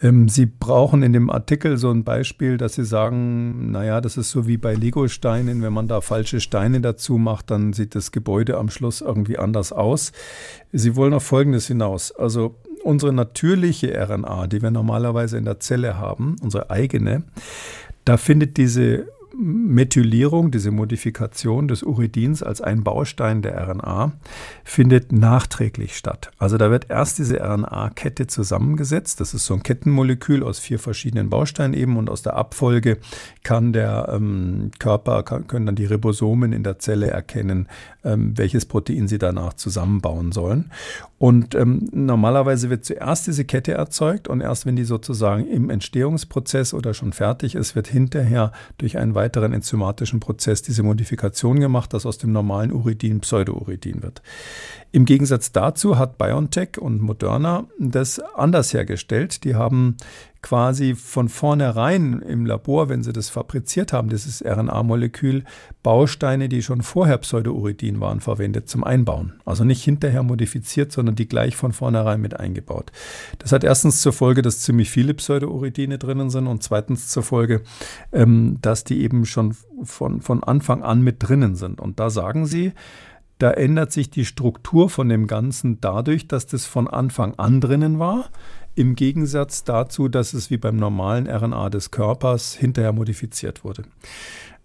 Ähm, Sie brauchen in dem Artikel so ein Beispiel, dass Sie sagen, naja, das ist so wie bei Lego-Steinen, wenn man da falsche Steine dazu macht, dann sieht das Gebäude am Schluss irgendwie anders aus. Sie wollen auf Folgendes hinaus. Also unsere natürliche RNA, die wir normalerweise in der Zelle haben, unsere eigene, da findet diese Methylierung, diese Modifikation des Uridins als ein Baustein der RNA, findet nachträglich statt. Also da wird erst diese RNA-Kette zusammengesetzt. Das ist so ein Kettenmolekül aus vier verschiedenen Bausteinen eben und aus der Abfolge kann der ähm, Körper, kann, können dann die Ribosomen in der Zelle erkennen, ähm, welches Protein sie danach zusammenbauen sollen. Und ähm, normalerweise wird zuerst diese Kette erzeugt und erst wenn die sozusagen im Entstehungsprozess oder schon fertig ist, wird hinterher durch einen weiteren enzymatischen Prozess diese Modifikation gemacht, dass aus dem normalen Uridin Pseudouridin wird. Im Gegensatz dazu hat BioNTech und Moderna das anders hergestellt. Die haben quasi von vornherein im Labor, wenn sie das fabriziert haben, dieses RNA-Molekül, Bausteine, die schon vorher Pseudouridin waren, verwendet zum Einbauen. Also nicht hinterher modifiziert, sondern die gleich von vornherein mit eingebaut. Das hat erstens zur Folge, dass ziemlich viele Pseudouridine drinnen sind und zweitens zur Folge, ähm, dass die eben schon von, von Anfang an mit drinnen sind. Und da sagen sie, da ändert sich die Struktur von dem Ganzen dadurch, dass das von Anfang an drinnen war, im Gegensatz dazu, dass es wie beim normalen RNA des Körpers hinterher modifiziert wurde.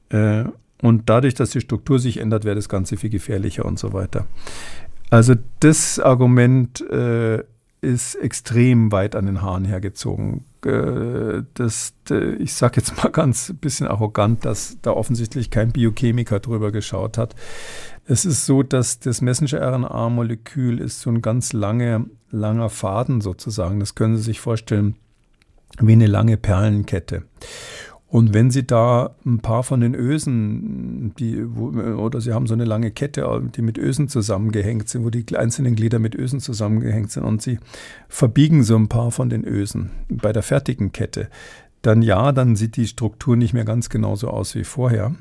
Äh, und dadurch, dass die Struktur sich ändert, wäre das Ganze viel gefährlicher und so weiter. Also das Argument äh, ist extrem weit an den Haaren hergezogen. Äh, das, ich sage jetzt mal ganz ein bisschen arrogant, dass da offensichtlich kein Biochemiker drüber geschaut hat. Es ist so, dass das Messenger-RNA-Molekül ist so ein ganz lange, langer Faden sozusagen. Das können Sie sich vorstellen wie eine lange Perlenkette. Und wenn Sie da ein paar von den Ösen, die, oder Sie haben so eine lange Kette, die mit Ösen zusammengehängt sind, wo die einzelnen Glieder mit Ösen zusammengehängt sind und Sie verbiegen so ein paar von den Ösen bei der fertigen Kette, dann ja, dann sieht die Struktur nicht mehr ganz genauso aus wie vorher.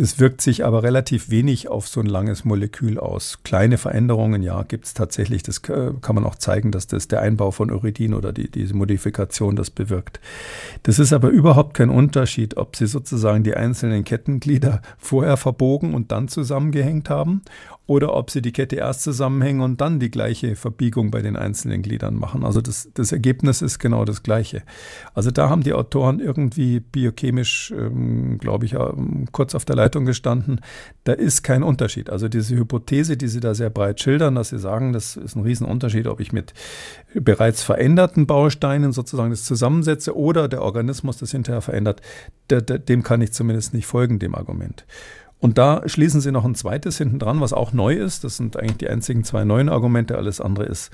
Es wirkt sich aber relativ wenig auf so ein langes Molekül aus. Kleine Veränderungen, ja, gibt es tatsächlich. Das kann man auch zeigen, dass das der Einbau von Uridin oder die, diese Modifikation das bewirkt. Das ist aber überhaupt kein Unterschied, ob Sie sozusagen die einzelnen Kettenglieder vorher verbogen und dann zusammengehängt haben oder ob sie die Kette erst zusammenhängen und dann die gleiche Verbiegung bei den einzelnen Gliedern machen. Also das, das Ergebnis ist genau das gleiche. Also da haben die Autoren irgendwie biochemisch, ähm, glaube ich, ähm, kurz auf der Leitung gestanden. Da ist kein Unterschied. Also diese Hypothese, die sie da sehr breit schildern, dass sie sagen, das ist ein Riesenunterschied, ob ich mit bereits veränderten Bausteinen sozusagen das zusammensetze oder der Organismus das hinterher verändert, dem kann ich zumindest nicht folgen, dem Argument. Und da schließen sie noch ein zweites hinten dran, was auch neu ist. Das sind eigentlich die einzigen zwei neuen Argumente. Alles andere ist,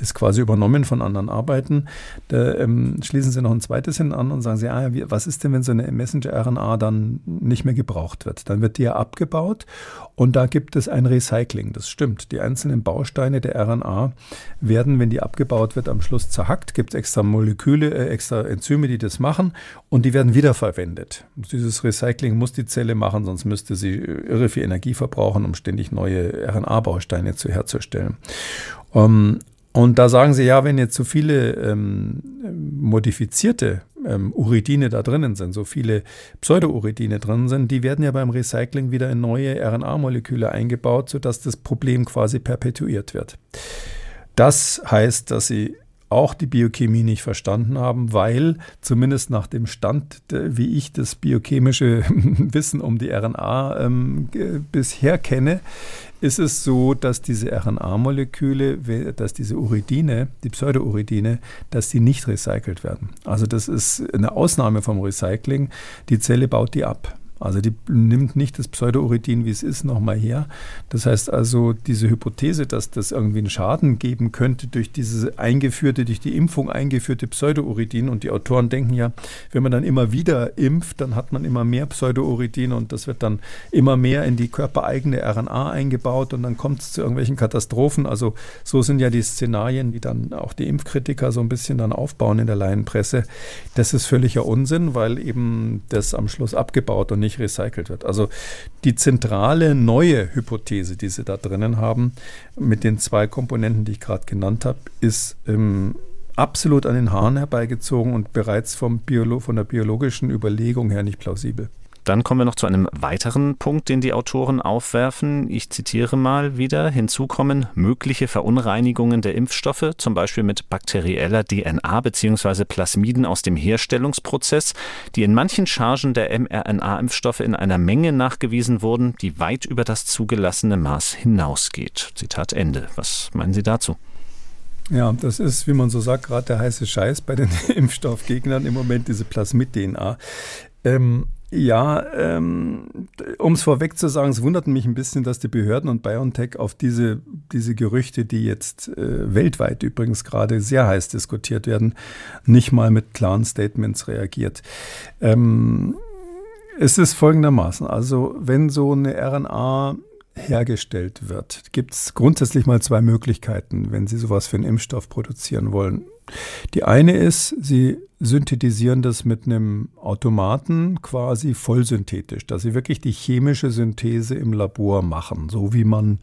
ist quasi übernommen von anderen Arbeiten. Da ähm, schließen sie noch ein zweites hinten an und sagen sie, ah, was ist denn, wenn so eine Messenger-RNA dann nicht mehr gebraucht wird? Dann wird die ja abgebaut und da gibt es ein Recycling. Das stimmt. Die einzelnen Bausteine der RNA werden, wenn die abgebaut wird, am Schluss zerhackt. Gibt es extra Moleküle, äh, extra Enzyme, die das machen und die werden wiederverwendet. Dieses Recycling muss die Zelle machen, sonst müsste sie irre viel Energie verbrauchen, um ständig neue RNA-Bausteine zu herzustellen. Um, ähm, und da sagen sie, ja, wenn jetzt so viele ähm, modifizierte ähm, Uridine da drinnen sind, so viele Pseudouridine drin sind, die werden ja beim Recycling wieder in neue RNA-Moleküle eingebaut, sodass das Problem quasi perpetuiert wird. Das heißt, dass sie auch die Biochemie nicht verstanden haben, weil zumindest nach dem Stand, wie ich das biochemische Wissen um die RNA ähm, bisher kenne, ist es so, dass diese RNA-Moleküle, dass diese Uridine, die Pseudouridine, dass die nicht recycelt werden. Also das ist eine Ausnahme vom Recycling. Die Zelle baut die ab. Also die nimmt nicht das Pseudouridin, wie es ist, nochmal her. Das heißt also, diese Hypothese, dass das irgendwie einen Schaden geben könnte durch diese eingeführte, durch die Impfung eingeführte Pseudouridin. Und die Autoren denken ja, wenn man dann immer wieder impft, dann hat man immer mehr Pseudouridin und das wird dann immer mehr in die körpereigene RNA eingebaut und dann kommt es zu irgendwelchen Katastrophen. Also so sind ja die Szenarien, die dann auch die Impfkritiker so ein bisschen dann aufbauen in der Laienpresse. Das ist völliger Unsinn, weil eben das am Schluss abgebaut und nicht nicht recycelt wird. Also die zentrale neue Hypothese, die Sie da drinnen haben, mit den zwei Komponenten, die ich gerade genannt habe, ist ähm, absolut an den Haaren herbeigezogen und bereits vom Biolo von der biologischen Überlegung her nicht plausibel. Dann kommen wir noch zu einem weiteren Punkt, den die Autoren aufwerfen. Ich zitiere mal wieder. Hinzu kommen mögliche Verunreinigungen der Impfstoffe, zum Beispiel mit bakterieller DNA bzw. Plasmiden aus dem Herstellungsprozess, die in manchen Chargen der mRNA-Impfstoffe in einer Menge nachgewiesen wurden, die weit über das zugelassene Maß hinausgeht. Zitat Ende. Was meinen Sie dazu? Ja, das ist, wie man so sagt, gerade der heiße Scheiß bei den Impfstoffgegnern im Moment, diese Plasmid-DNA. Ähm, ja, ähm, um es vorweg zu sagen, es wundert mich ein bisschen, dass die Behörden und BioNTech auf diese, diese Gerüchte, die jetzt äh, weltweit übrigens gerade sehr heiß diskutiert werden, nicht mal mit klaren Statements reagiert. Ähm, es ist folgendermaßen, also wenn so eine RNA hergestellt wird, gibt es grundsätzlich mal zwei Möglichkeiten, wenn Sie sowas für einen Impfstoff produzieren wollen. Die eine ist, Sie synthetisieren das mit einem Automaten quasi vollsynthetisch, dass sie wirklich die chemische Synthese im Labor machen, so wie man,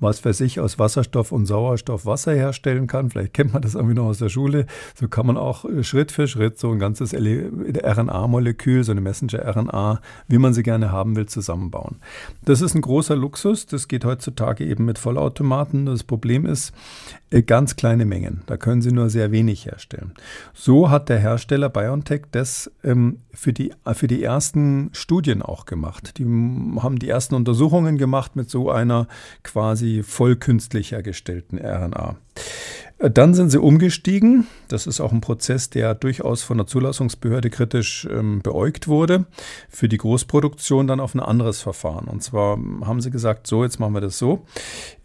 was weiß ich, aus Wasserstoff und Sauerstoff Wasser herstellen kann. Vielleicht kennt man das irgendwie noch aus der Schule. So kann man auch äh, Schritt für Schritt so ein ganzes RNA-Molekül, so eine Messenger-RNA, wie man sie gerne haben will, zusammenbauen. Das ist ein großer Luxus. Das geht heutzutage eben mit Vollautomaten. Das Problem ist, äh, ganz kleine Mengen. Da können Sie nur sehr wenig herstellen. So hat der Hersteller Hersteller BioNTech das ähm, für, die, für die ersten Studien auch gemacht. Die haben die ersten Untersuchungen gemacht mit so einer quasi vollkünstlich hergestellten RNA. Äh, dann sind sie umgestiegen. Das ist auch ein Prozess, der durchaus von der Zulassungsbehörde kritisch ähm, beäugt wurde. Für die Großproduktion dann auf ein anderes Verfahren. Und zwar haben sie gesagt, so, jetzt machen wir das so.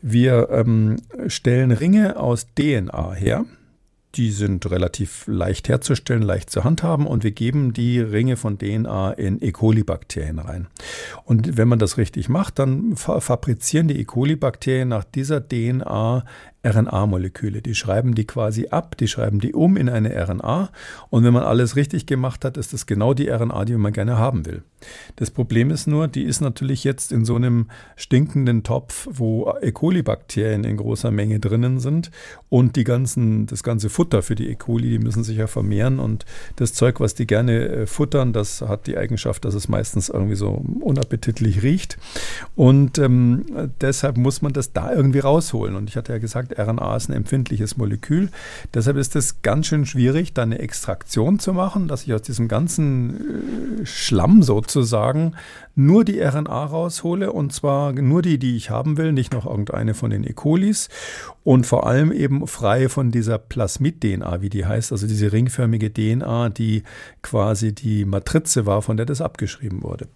Wir ähm, stellen Ringe aus DNA her. Die sind relativ leicht herzustellen, leicht zu handhaben und wir geben die Ringe von DNA in E. coli-Bakterien rein. Und wenn man das richtig macht, dann fabrizieren die E. coli-Bakterien nach dieser DNA RNA-Moleküle. Die schreiben die quasi ab, die schreiben die um in eine RNA. Und wenn man alles richtig gemacht hat, ist das genau die RNA, die man gerne haben will. Das Problem ist nur, die ist natürlich jetzt in so einem stinkenden Topf, wo E. coli-Bakterien in großer Menge drinnen sind. Und die ganzen, das ganze Futter für die E. coli, die müssen sich ja vermehren. Und das Zeug, was die gerne äh, futtern, das hat die Eigenschaft, dass es meistens irgendwie so unappetitlich riecht. Und ähm, deshalb muss man das da irgendwie rausholen. Und ich hatte ja gesagt, RNA ist ein empfindliches Molekül. Deshalb ist es ganz schön schwierig, da eine Extraktion zu machen, dass ich aus diesem ganzen äh, Schlamm sozusagen nur die RNA raushole und zwar nur die, die ich haben will, nicht noch irgendeine von den E. colis und vor allem eben frei von dieser Plasmid-DNA, wie die heißt, also diese ringförmige DNA, die quasi die Matrize war, von der das abgeschrieben wurde.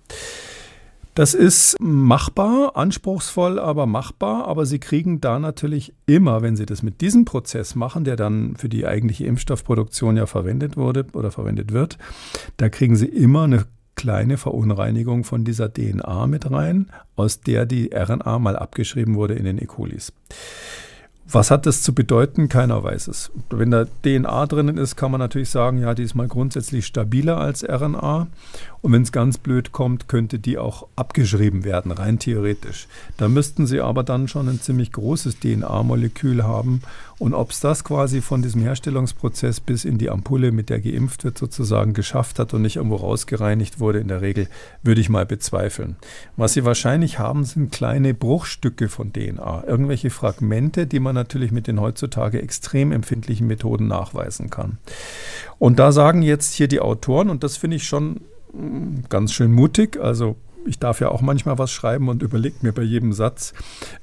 Das ist machbar, anspruchsvoll, aber machbar. Aber Sie kriegen da natürlich immer, wenn Sie das mit diesem Prozess machen, der dann für die eigentliche Impfstoffproduktion ja verwendet wurde oder verwendet wird, da kriegen Sie immer eine kleine Verunreinigung von dieser DNA mit rein, aus der die RNA mal abgeschrieben wurde in den E. colis. Was hat das zu bedeuten? Keiner weiß es. Wenn da DNA drinnen ist, kann man natürlich sagen, ja, die ist mal grundsätzlich stabiler als RNA. Und wenn es ganz blöd kommt, könnte die auch abgeschrieben werden, rein theoretisch. Da müssten sie aber dann schon ein ziemlich großes DNA-Molekül haben. Und ob es das quasi von diesem Herstellungsprozess bis in die Ampulle, mit der geimpft wird, sozusagen geschafft hat und nicht irgendwo rausgereinigt wurde, in der Regel, würde ich mal bezweifeln. Was sie wahrscheinlich haben, sind kleine Bruchstücke von DNA. Irgendwelche Fragmente, die man natürlich mit den heutzutage extrem empfindlichen Methoden nachweisen kann. Und da sagen jetzt hier die Autoren, und das finde ich schon ganz schön mutig. Also ich darf ja auch manchmal was schreiben und überlege mir bei jedem Satz,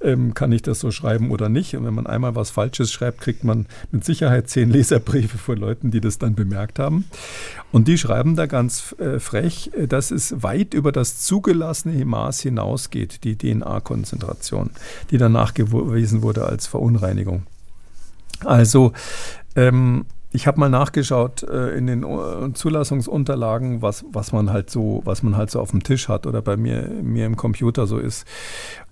ähm, kann ich das so schreiben oder nicht. Und wenn man einmal was Falsches schreibt, kriegt man mit Sicherheit zehn Leserbriefe von Leuten, die das dann bemerkt haben. Und die schreiben da ganz äh, frech, äh, dass es weit über das zugelassene Maß hinausgeht, die DNA-Konzentration, die dann nachgewiesen wurde als Verunreinigung. Also ähm, ich habe mal nachgeschaut äh, in den uh, Zulassungsunterlagen, was, was man halt so, was man halt so auf dem Tisch hat oder bei mir, mir im Computer so ist.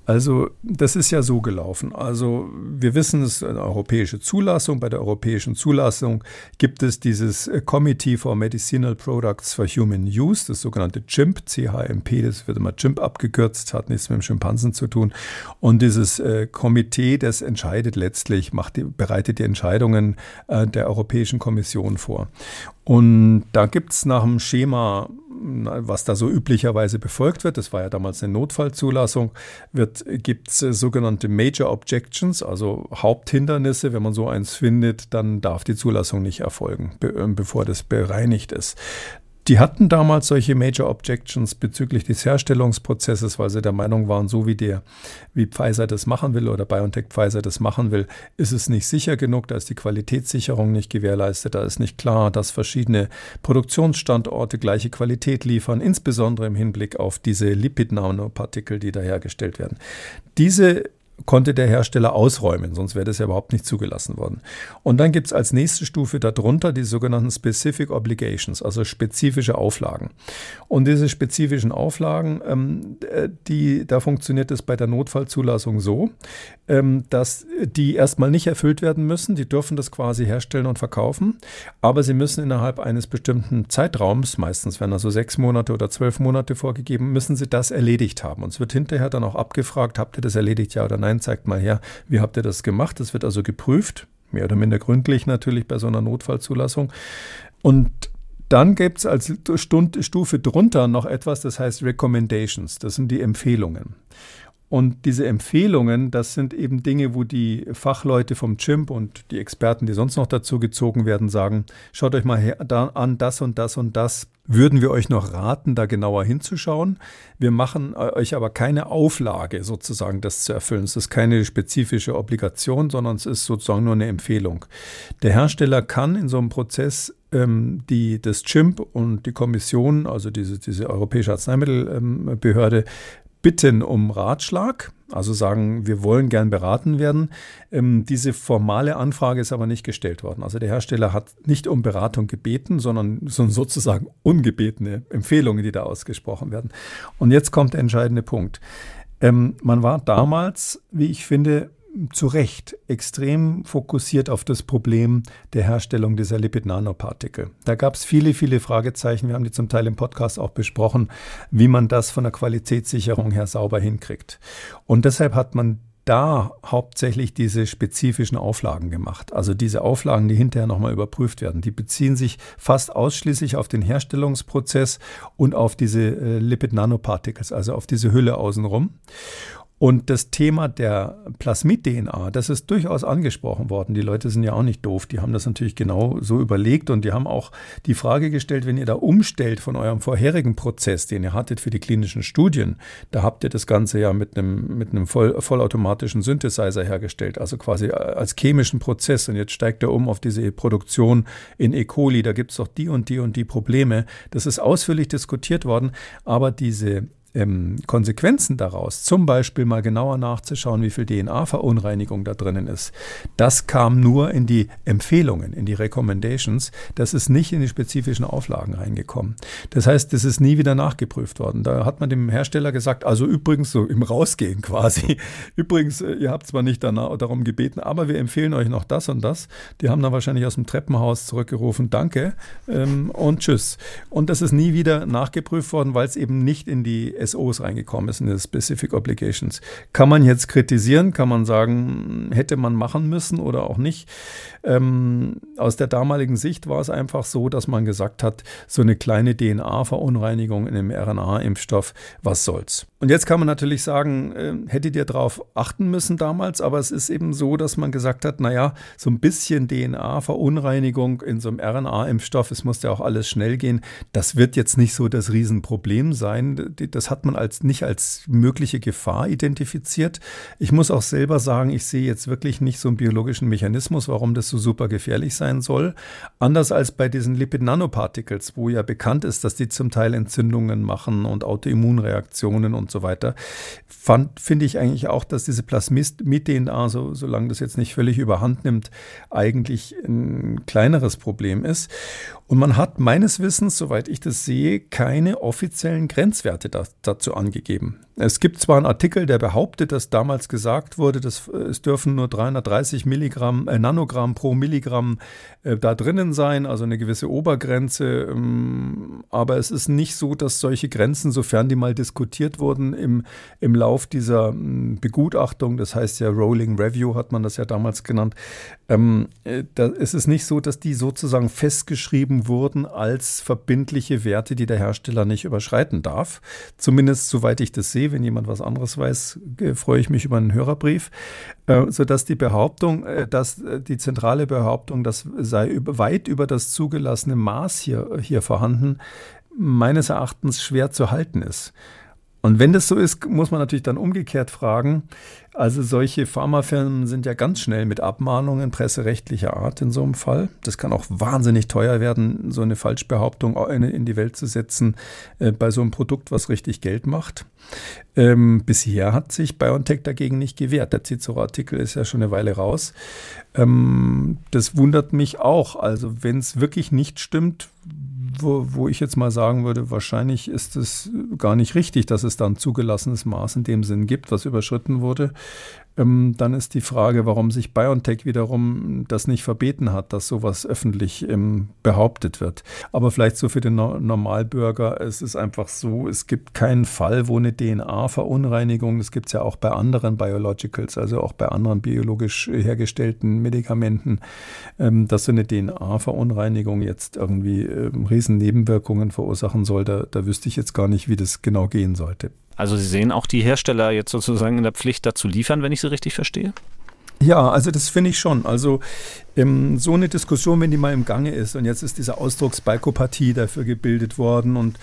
Also das ist ja so gelaufen. Also wir wissen, es ist eine europäische Zulassung. Bei der europäischen Zulassung gibt es dieses äh, Committee for Medicinal Products for Human Use, das sogenannte CHIMP, CHMP, das wird immer CHIMP abgekürzt, hat nichts mit dem Schimpansen zu tun. Und dieses äh, Komitee, das entscheidet letztlich, macht die, bereitet die Entscheidungen äh, der Europäischen Kommission vor. Und da gibt es nach dem Schema was da so üblicherweise befolgt wird, das war ja damals eine Notfallzulassung, gibt es äh, sogenannte Major Objections, also Haupthindernisse. Wenn man so eins findet, dann darf die Zulassung nicht erfolgen, be äh, bevor das bereinigt ist. Die hatten damals solche Major Objections bezüglich des Herstellungsprozesses, weil sie der Meinung waren, so wie der, wie Pfizer das machen will oder BioNTech Pfizer das machen will, ist es nicht sicher genug, da ist die Qualitätssicherung nicht gewährleistet, da ist nicht klar, dass verschiedene Produktionsstandorte gleiche Qualität liefern, insbesondere im Hinblick auf diese Lipid-Nanopartikel, die da hergestellt werden. Diese konnte der Hersteller ausräumen, sonst wäre das ja überhaupt nicht zugelassen worden. Und dann gibt es als nächste Stufe darunter die sogenannten Specific Obligations, also spezifische Auflagen. Und diese spezifischen Auflagen, ähm, äh, die, da funktioniert es bei der Notfallzulassung so, ähm, dass die erstmal nicht erfüllt werden müssen. Die dürfen das quasi herstellen und verkaufen, aber sie müssen innerhalb eines bestimmten Zeitraums, meistens werden also sechs Monate oder zwölf Monate vorgegeben, müssen sie das erledigt haben. Und es wird hinterher dann auch abgefragt, habt ihr das erledigt, ja oder nein, zeigt mal her, wie habt ihr das gemacht. Das wird also geprüft, mehr oder minder gründlich natürlich bei so einer Notfallzulassung. Und dann gibt es als Stufe drunter noch etwas, das heißt Recommendations. Das sind die Empfehlungen. Und diese Empfehlungen, das sind eben Dinge, wo die Fachleute vom Chimp und die Experten, die sonst noch dazu gezogen werden, sagen, schaut euch mal her, da an, das und das und das. Würden wir euch noch raten, da genauer hinzuschauen. Wir machen euch aber keine Auflage, sozusagen das zu erfüllen. Es ist keine spezifische Obligation, sondern es ist sozusagen nur eine Empfehlung. Der Hersteller kann in so einem Prozess ähm, die, das Chimp und die Kommission, also diese, diese Europäische Arzneimittelbehörde, bitten um Ratschlag, also sagen, wir wollen gern beraten werden. Ähm, diese formale Anfrage ist aber nicht gestellt worden. Also der Hersteller hat nicht um Beratung gebeten, sondern sozusagen ungebetene Empfehlungen, die da ausgesprochen werden. Und jetzt kommt der entscheidende Punkt. Ähm, man war damals, wie ich finde, zu Recht extrem fokussiert auf das Problem der Herstellung dieser Lipid-Nanopartikel. Da gab es viele, viele Fragezeichen. Wir haben die zum Teil im Podcast auch besprochen, wie man das von der Qualitätssicherung her sauber hinkriegt. Und deshalb hat man da hauptsächlich diese spezifischen Auflagen gemacht. Also diese Auflagen, die hinterher nochmal überprüft werden, die beziehen sich fast ausschließlich auf den Herstellungsprozess und auf diese äh, Lipid-Nanoparticles, also auf diese Hülle außenrum. Und das Thema der Plasmid-DNA, das ist durchaus angesprochen worden. Die Leute sind ja auch nicht doof. Die haben das natürlich genau so überlegt und die haben auch die Frage gestellt, wenn ihr da umstellt von eurem vorherigen Prozess, den ihr hattet für die klinischen Studien, da habt ihr das Ganze ja mit einem, mit einem voll, vollautomatischen Synthesizer hergestellt, also quasi als chemischen Prozess. Und jetzt steigt er um auf diese Produktion in E. coli. Da gibt es doch die und die und die Probleme. Das ist ausführlich diskutiert worden, aber diese ähm, Konsequenzen daraus, zum Beispiel mal genauer nachzuschauen, wie viel DNA-Verunreinigung da drinnen ist, das kam nur in die Empfehlungen, in die Recommendations. Das ist nicht in die spezifischen Auflagen reingekommen. Das heißt, das ist nie wieder nachgeprüft worden. Da hat man dem Hersteller gesagt, also übrigens so im Rausgehen quasi, übrigens, äh, ihr habt zwar nicht danach, darum gebeten, aber wir empfehlen euch noch das und das. Die haben dann wahrscheinlich aus dem Treppenhaus zurückgerufen, danke ähm, und tschüss. Und das ist nie wieder nachgeprüft worden, weil es eben nicht in die SOs reingekommen ist, in die Specific Obligations. Kann man jetzt kritisieren, kann man sagen, hätte man machen müssen oder auch nicht. Ähm, aus der damaligen Sicht war es einfach so, dass man gesagt hat, so eine kleine DNA-Verunreinigung in einem RNA-Impfstoff, was soll's. Und jetzt kann man natürlich sagen, äh, hättet ihr darauf achten müssen damals, aber es ist eben so, dass man gesagt hat, naja, so ein bisschen DNA-Verunreinigung in so einem RNA-Impfstoff, es muss ja auch alles schnell gehen, das wird jetzt nicht so das Riesenproblem sein. Das hat man als nicht als mögliche Gefahr identifiziert. Ich muss auch selber sagen, ich sehe jetzt wirklich nicht so einen biologischen Mechanismus, warum das so so super gefährlich sein soll. Anders als bei diesen Lipid-Nanoparticles, wo ja bekannt ist, dass die zum Teil Entzündungen machen und Autoimmunreaktionen und so weiter, finde ich eigentlich auch, dass diese Plasmid-DNA, so, solange das jetzt nicht völlig überhand nimmt, eigentlich ein kleineres Problem ist. Und man hat meines Wissens, soweit ich das sehe, keine offiziellen Grenzwerte da, dazu angegeben. Es gibt zwar einen Artikel, der behauptet, dass damals gesagt wurde, dass äh, es dürfen nur 330 Milligramm, äh, Nanogramm pro Milligramm äh, da drinnen sein, also eine gewisse Obergrenze. Ähm, aber es ist nicht so, dass solche Grenzen, sofern die mal diskutiert wurden im, im Lauf dieser hm, Begutachtung, das heißt ja Rolling Review hat man das ja damals genannt, ähm, äh, da, es ist nicht so, dass die sozusagen festgeschrieben wurden als verbindliche Werte, die der Hersteller nicht überschreiten darf. Zumindest soweit ich das sehe. Wenn jemand was anderes weiß, freue ich mich über einen Hörerbrief. Äh, sodass die Behauptung, äh, dass äh, die zentrale Behauptung, das sei weit über das zugelassene Maß hier, hier vorhanden, meines Erachtens schwer zu halten ist. Und wenn das so ist, muss man natürlich dann umgekehrt fragen. Also solche Pharmafirmen sind ja ganz schnell mit Abmahnungen presserechtlicher Art in so einem Fall. Das kann auch wahnsinnig teuer werden, so eine Falschbehauptung in die Welt zu setzen äh, bei so einem Produkt, was richtig Geld macht. Ähm, bisher hat sich BioNTech dagegen nicht gewehrt. Der Cicero-Artikel ist ja schon eine Weile raus. Ähm, das wundert mich auch. Also wenn es wirklich nicht stimmt, wo, wo ich jetzt mal sagen würde, wahrscheinlich ist es gar nicht richtig, dass es da ein zugelassenes Maß in dem Sinn gibt, was überschritten wurde. Ähm, dann ist die Frage, warum sich BioNTech wiederum das nicht verbeten hat, dass sowas öffentlich ähm, behauptet wird. Aber vielleicht so für den no Normalbürger, es ist einfach so, es gibt keinen Fall, wo eine DNA-Verunreinigung, das gibt es ja auch bei anderen Biologicals, also auch bei anderen biologisch hergestellten Medikamenten, ähm, dass so eine DNA-Verunreinigung jetzt irgendwie ähm, riesen Nebenwirkungen verursachen soll. Da, da wüsste ich jetzt gar nicht, wie das genau gehen sollte. Also Sie sehen auch die Hersteller jetzt sozusagen in der Pflicht dazu liefern, wenn ich Sie richtig verstehe? Ja, also das finde ich schon. Also ähm, so eine Diskussion, wenn die mal im Gange ist. Und jetzt ist diese Ausdrucksbalkopathie dafür gebildet worden. Und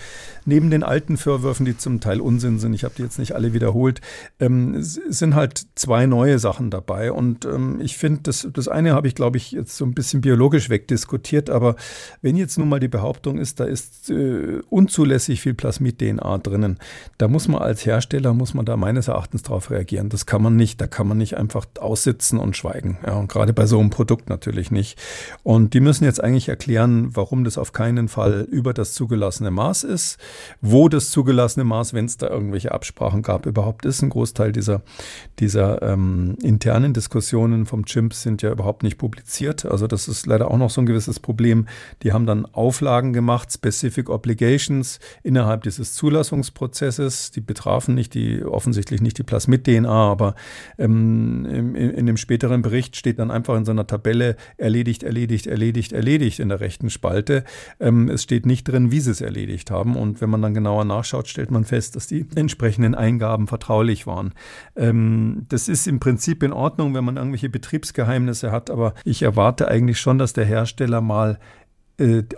neben den alten Vorwürfen, die zum Teil Unsinn sind, ich habe die jetzt nicht alle wiederholt, ähm, sind halt zwei neue Sachen dabei. Und ähm, ich finde, das, das eine habe ich, glaube ich, jetzt so ein bisschen biologisch wegdiskutiert, aber wenn jetzt nun mal die Behauptung ist, da ist äh, unzulässig viel Plasmid-DNA drinnen, da muss man als Hersteller, muss man da meines Erachtens drauf reagieren. Das kann man nicht, da kann man nicht einfach aussitzen und schweigen. Ja, und gerade bei so einem Produkt natürlich natürlich nicht. Und die müssen jetzt eigentlich erklären, warum das auf keinen Fall über das zugelassene Maß ist, wo das zugelassene Maß, wenn es da irgendwelche Absprachen gab, überhaupt ist. Ein Großteil dieser, dieser ähm, internen Diskussionen vom Chimps sind ja überhaupt nicht publiziert. Also das ist leider auch noch so ein gewisses Problem. Die haben dann Auflagen gemacht, Specific Obligations innerhalb dieses Zulassungsprozesses. Die betrafen nicht die, offensichtlich nicht die Plasmid-DNA, aber ähm, in, in dem späteren Bericht steht dann einfach in so einer Tabelle, erledigt, erledigt, erledigt, erledigt in der rechten Spalte. Ähm, es steht nicht drin, wie sie es erledigt haben. Und wenn man dann genauer nachschaut, stellt man fest, dass die entsprechenden Eingaben vertraulich waren. Ähm, das ist im Prinzip in Ordnung, wenn man irgendwelche Betriebsgeheimnisse hat, aber ich erwarte eigentlich schon, dass der Hersteller mal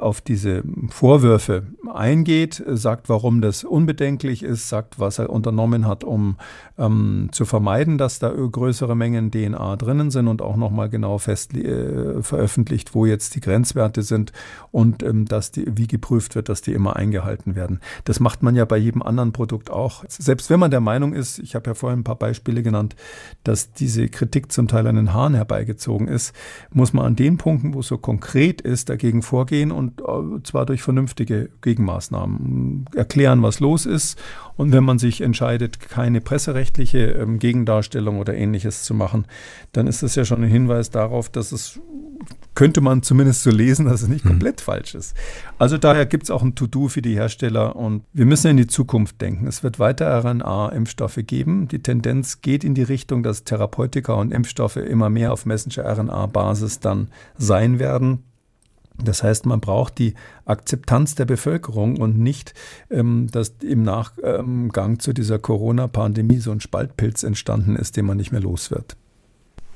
auf diese Vorwürfe eingeht, sagt, warum das unbedenklich ist, sagt, was er unternommen hat, um ähm, zu vermeiden, dass da größere Mengen DNA drinnen sind und auch nochmal genau fest äh, veröffentlicht, wo jetzt die Grenzwerte sind und ähm, dass die, wie geprüft wird, dass die immer eingehalten werden. Das macht man ja bei jedem anderen Produkt auch. Selbst wenn man der Meinung ist, ich habe ja vorhin ein paar Beispiele genannt, dass diese Kritik zum Teil an den Haaren herbeigezogen ist, muss man an den Punkten, wo es so konkret ist, dagegen vorgehen vorgehen und äh, zwar durch vernünftige Gegenmaßnahmen erklären, was los ist. Und wenn man sich entscheidet, keine presserechtliche ähm, Gegendarstellung oder ähnliches zu machen, dann ist das ja schon ein Hinweis darauf, dass es könnte man zumindest so lesen, dass es nicht hm. komplett falsch ist. Also daher gibt es auch ein To-Do für die Hersteller und wir müssen in die Zukunft denken. Es wird weiter RNA-Impfstoffe geben. Die Tendenz geht in die Richtung, dass Therapeutika und Impfstoffe immer mehr auf Messenger-RNA-Basis dann sein werden. Das heißt, man braucht die Akzeptanz der Bevölkerung und nicht, ähm, dass im Nachgang zu dieser Corona-Pandemie so ein Spaltpilz entstanden ist, den man nicht mehr los wird.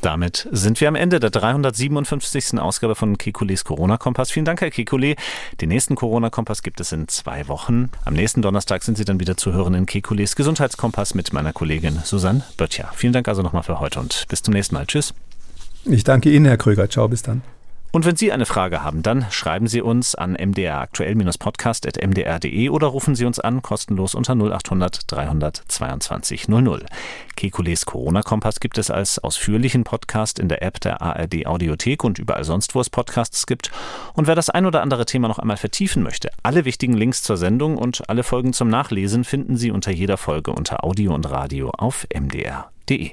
Damit sind wir am Ende der 357. Ausgabe von Kekules Corona-Kompass. Vielen Dank, Herr Kekule. Den nächsten Corona-Kompass gibt es in zwei Wochen. Am nächsten Donnerstag sind Sie dann wieder zu hören in Kekules Gesundheitskompass mit meiner Kollegin Susanne Böttcher. Vielen Dank also nochmal für heute und bis zum nächsten Mal. Tschüss. Ich danke Ihnen, Herr Kröger. Ciao, bis dann. Und wenn Sie eine Frage haben, dann schreiben Sie uns an mdraktuell-podcast.mdr.de oder rufen Sie uns an, kostenlos unter 0800 322 00. Kekules Corona-Kompass gibt es als ausführlichen Podcast in der App der ARD Audiothek und überall sonst, wo es Podcasts gibt. Und wer das ein oder andere Thema noch einmal vertiefen möchte, alle wichtigen Links zur Sendung und alle Folgen zum Nachlesen finden Sie unter jeder Folge unter Audio und Radio auf mdr.de.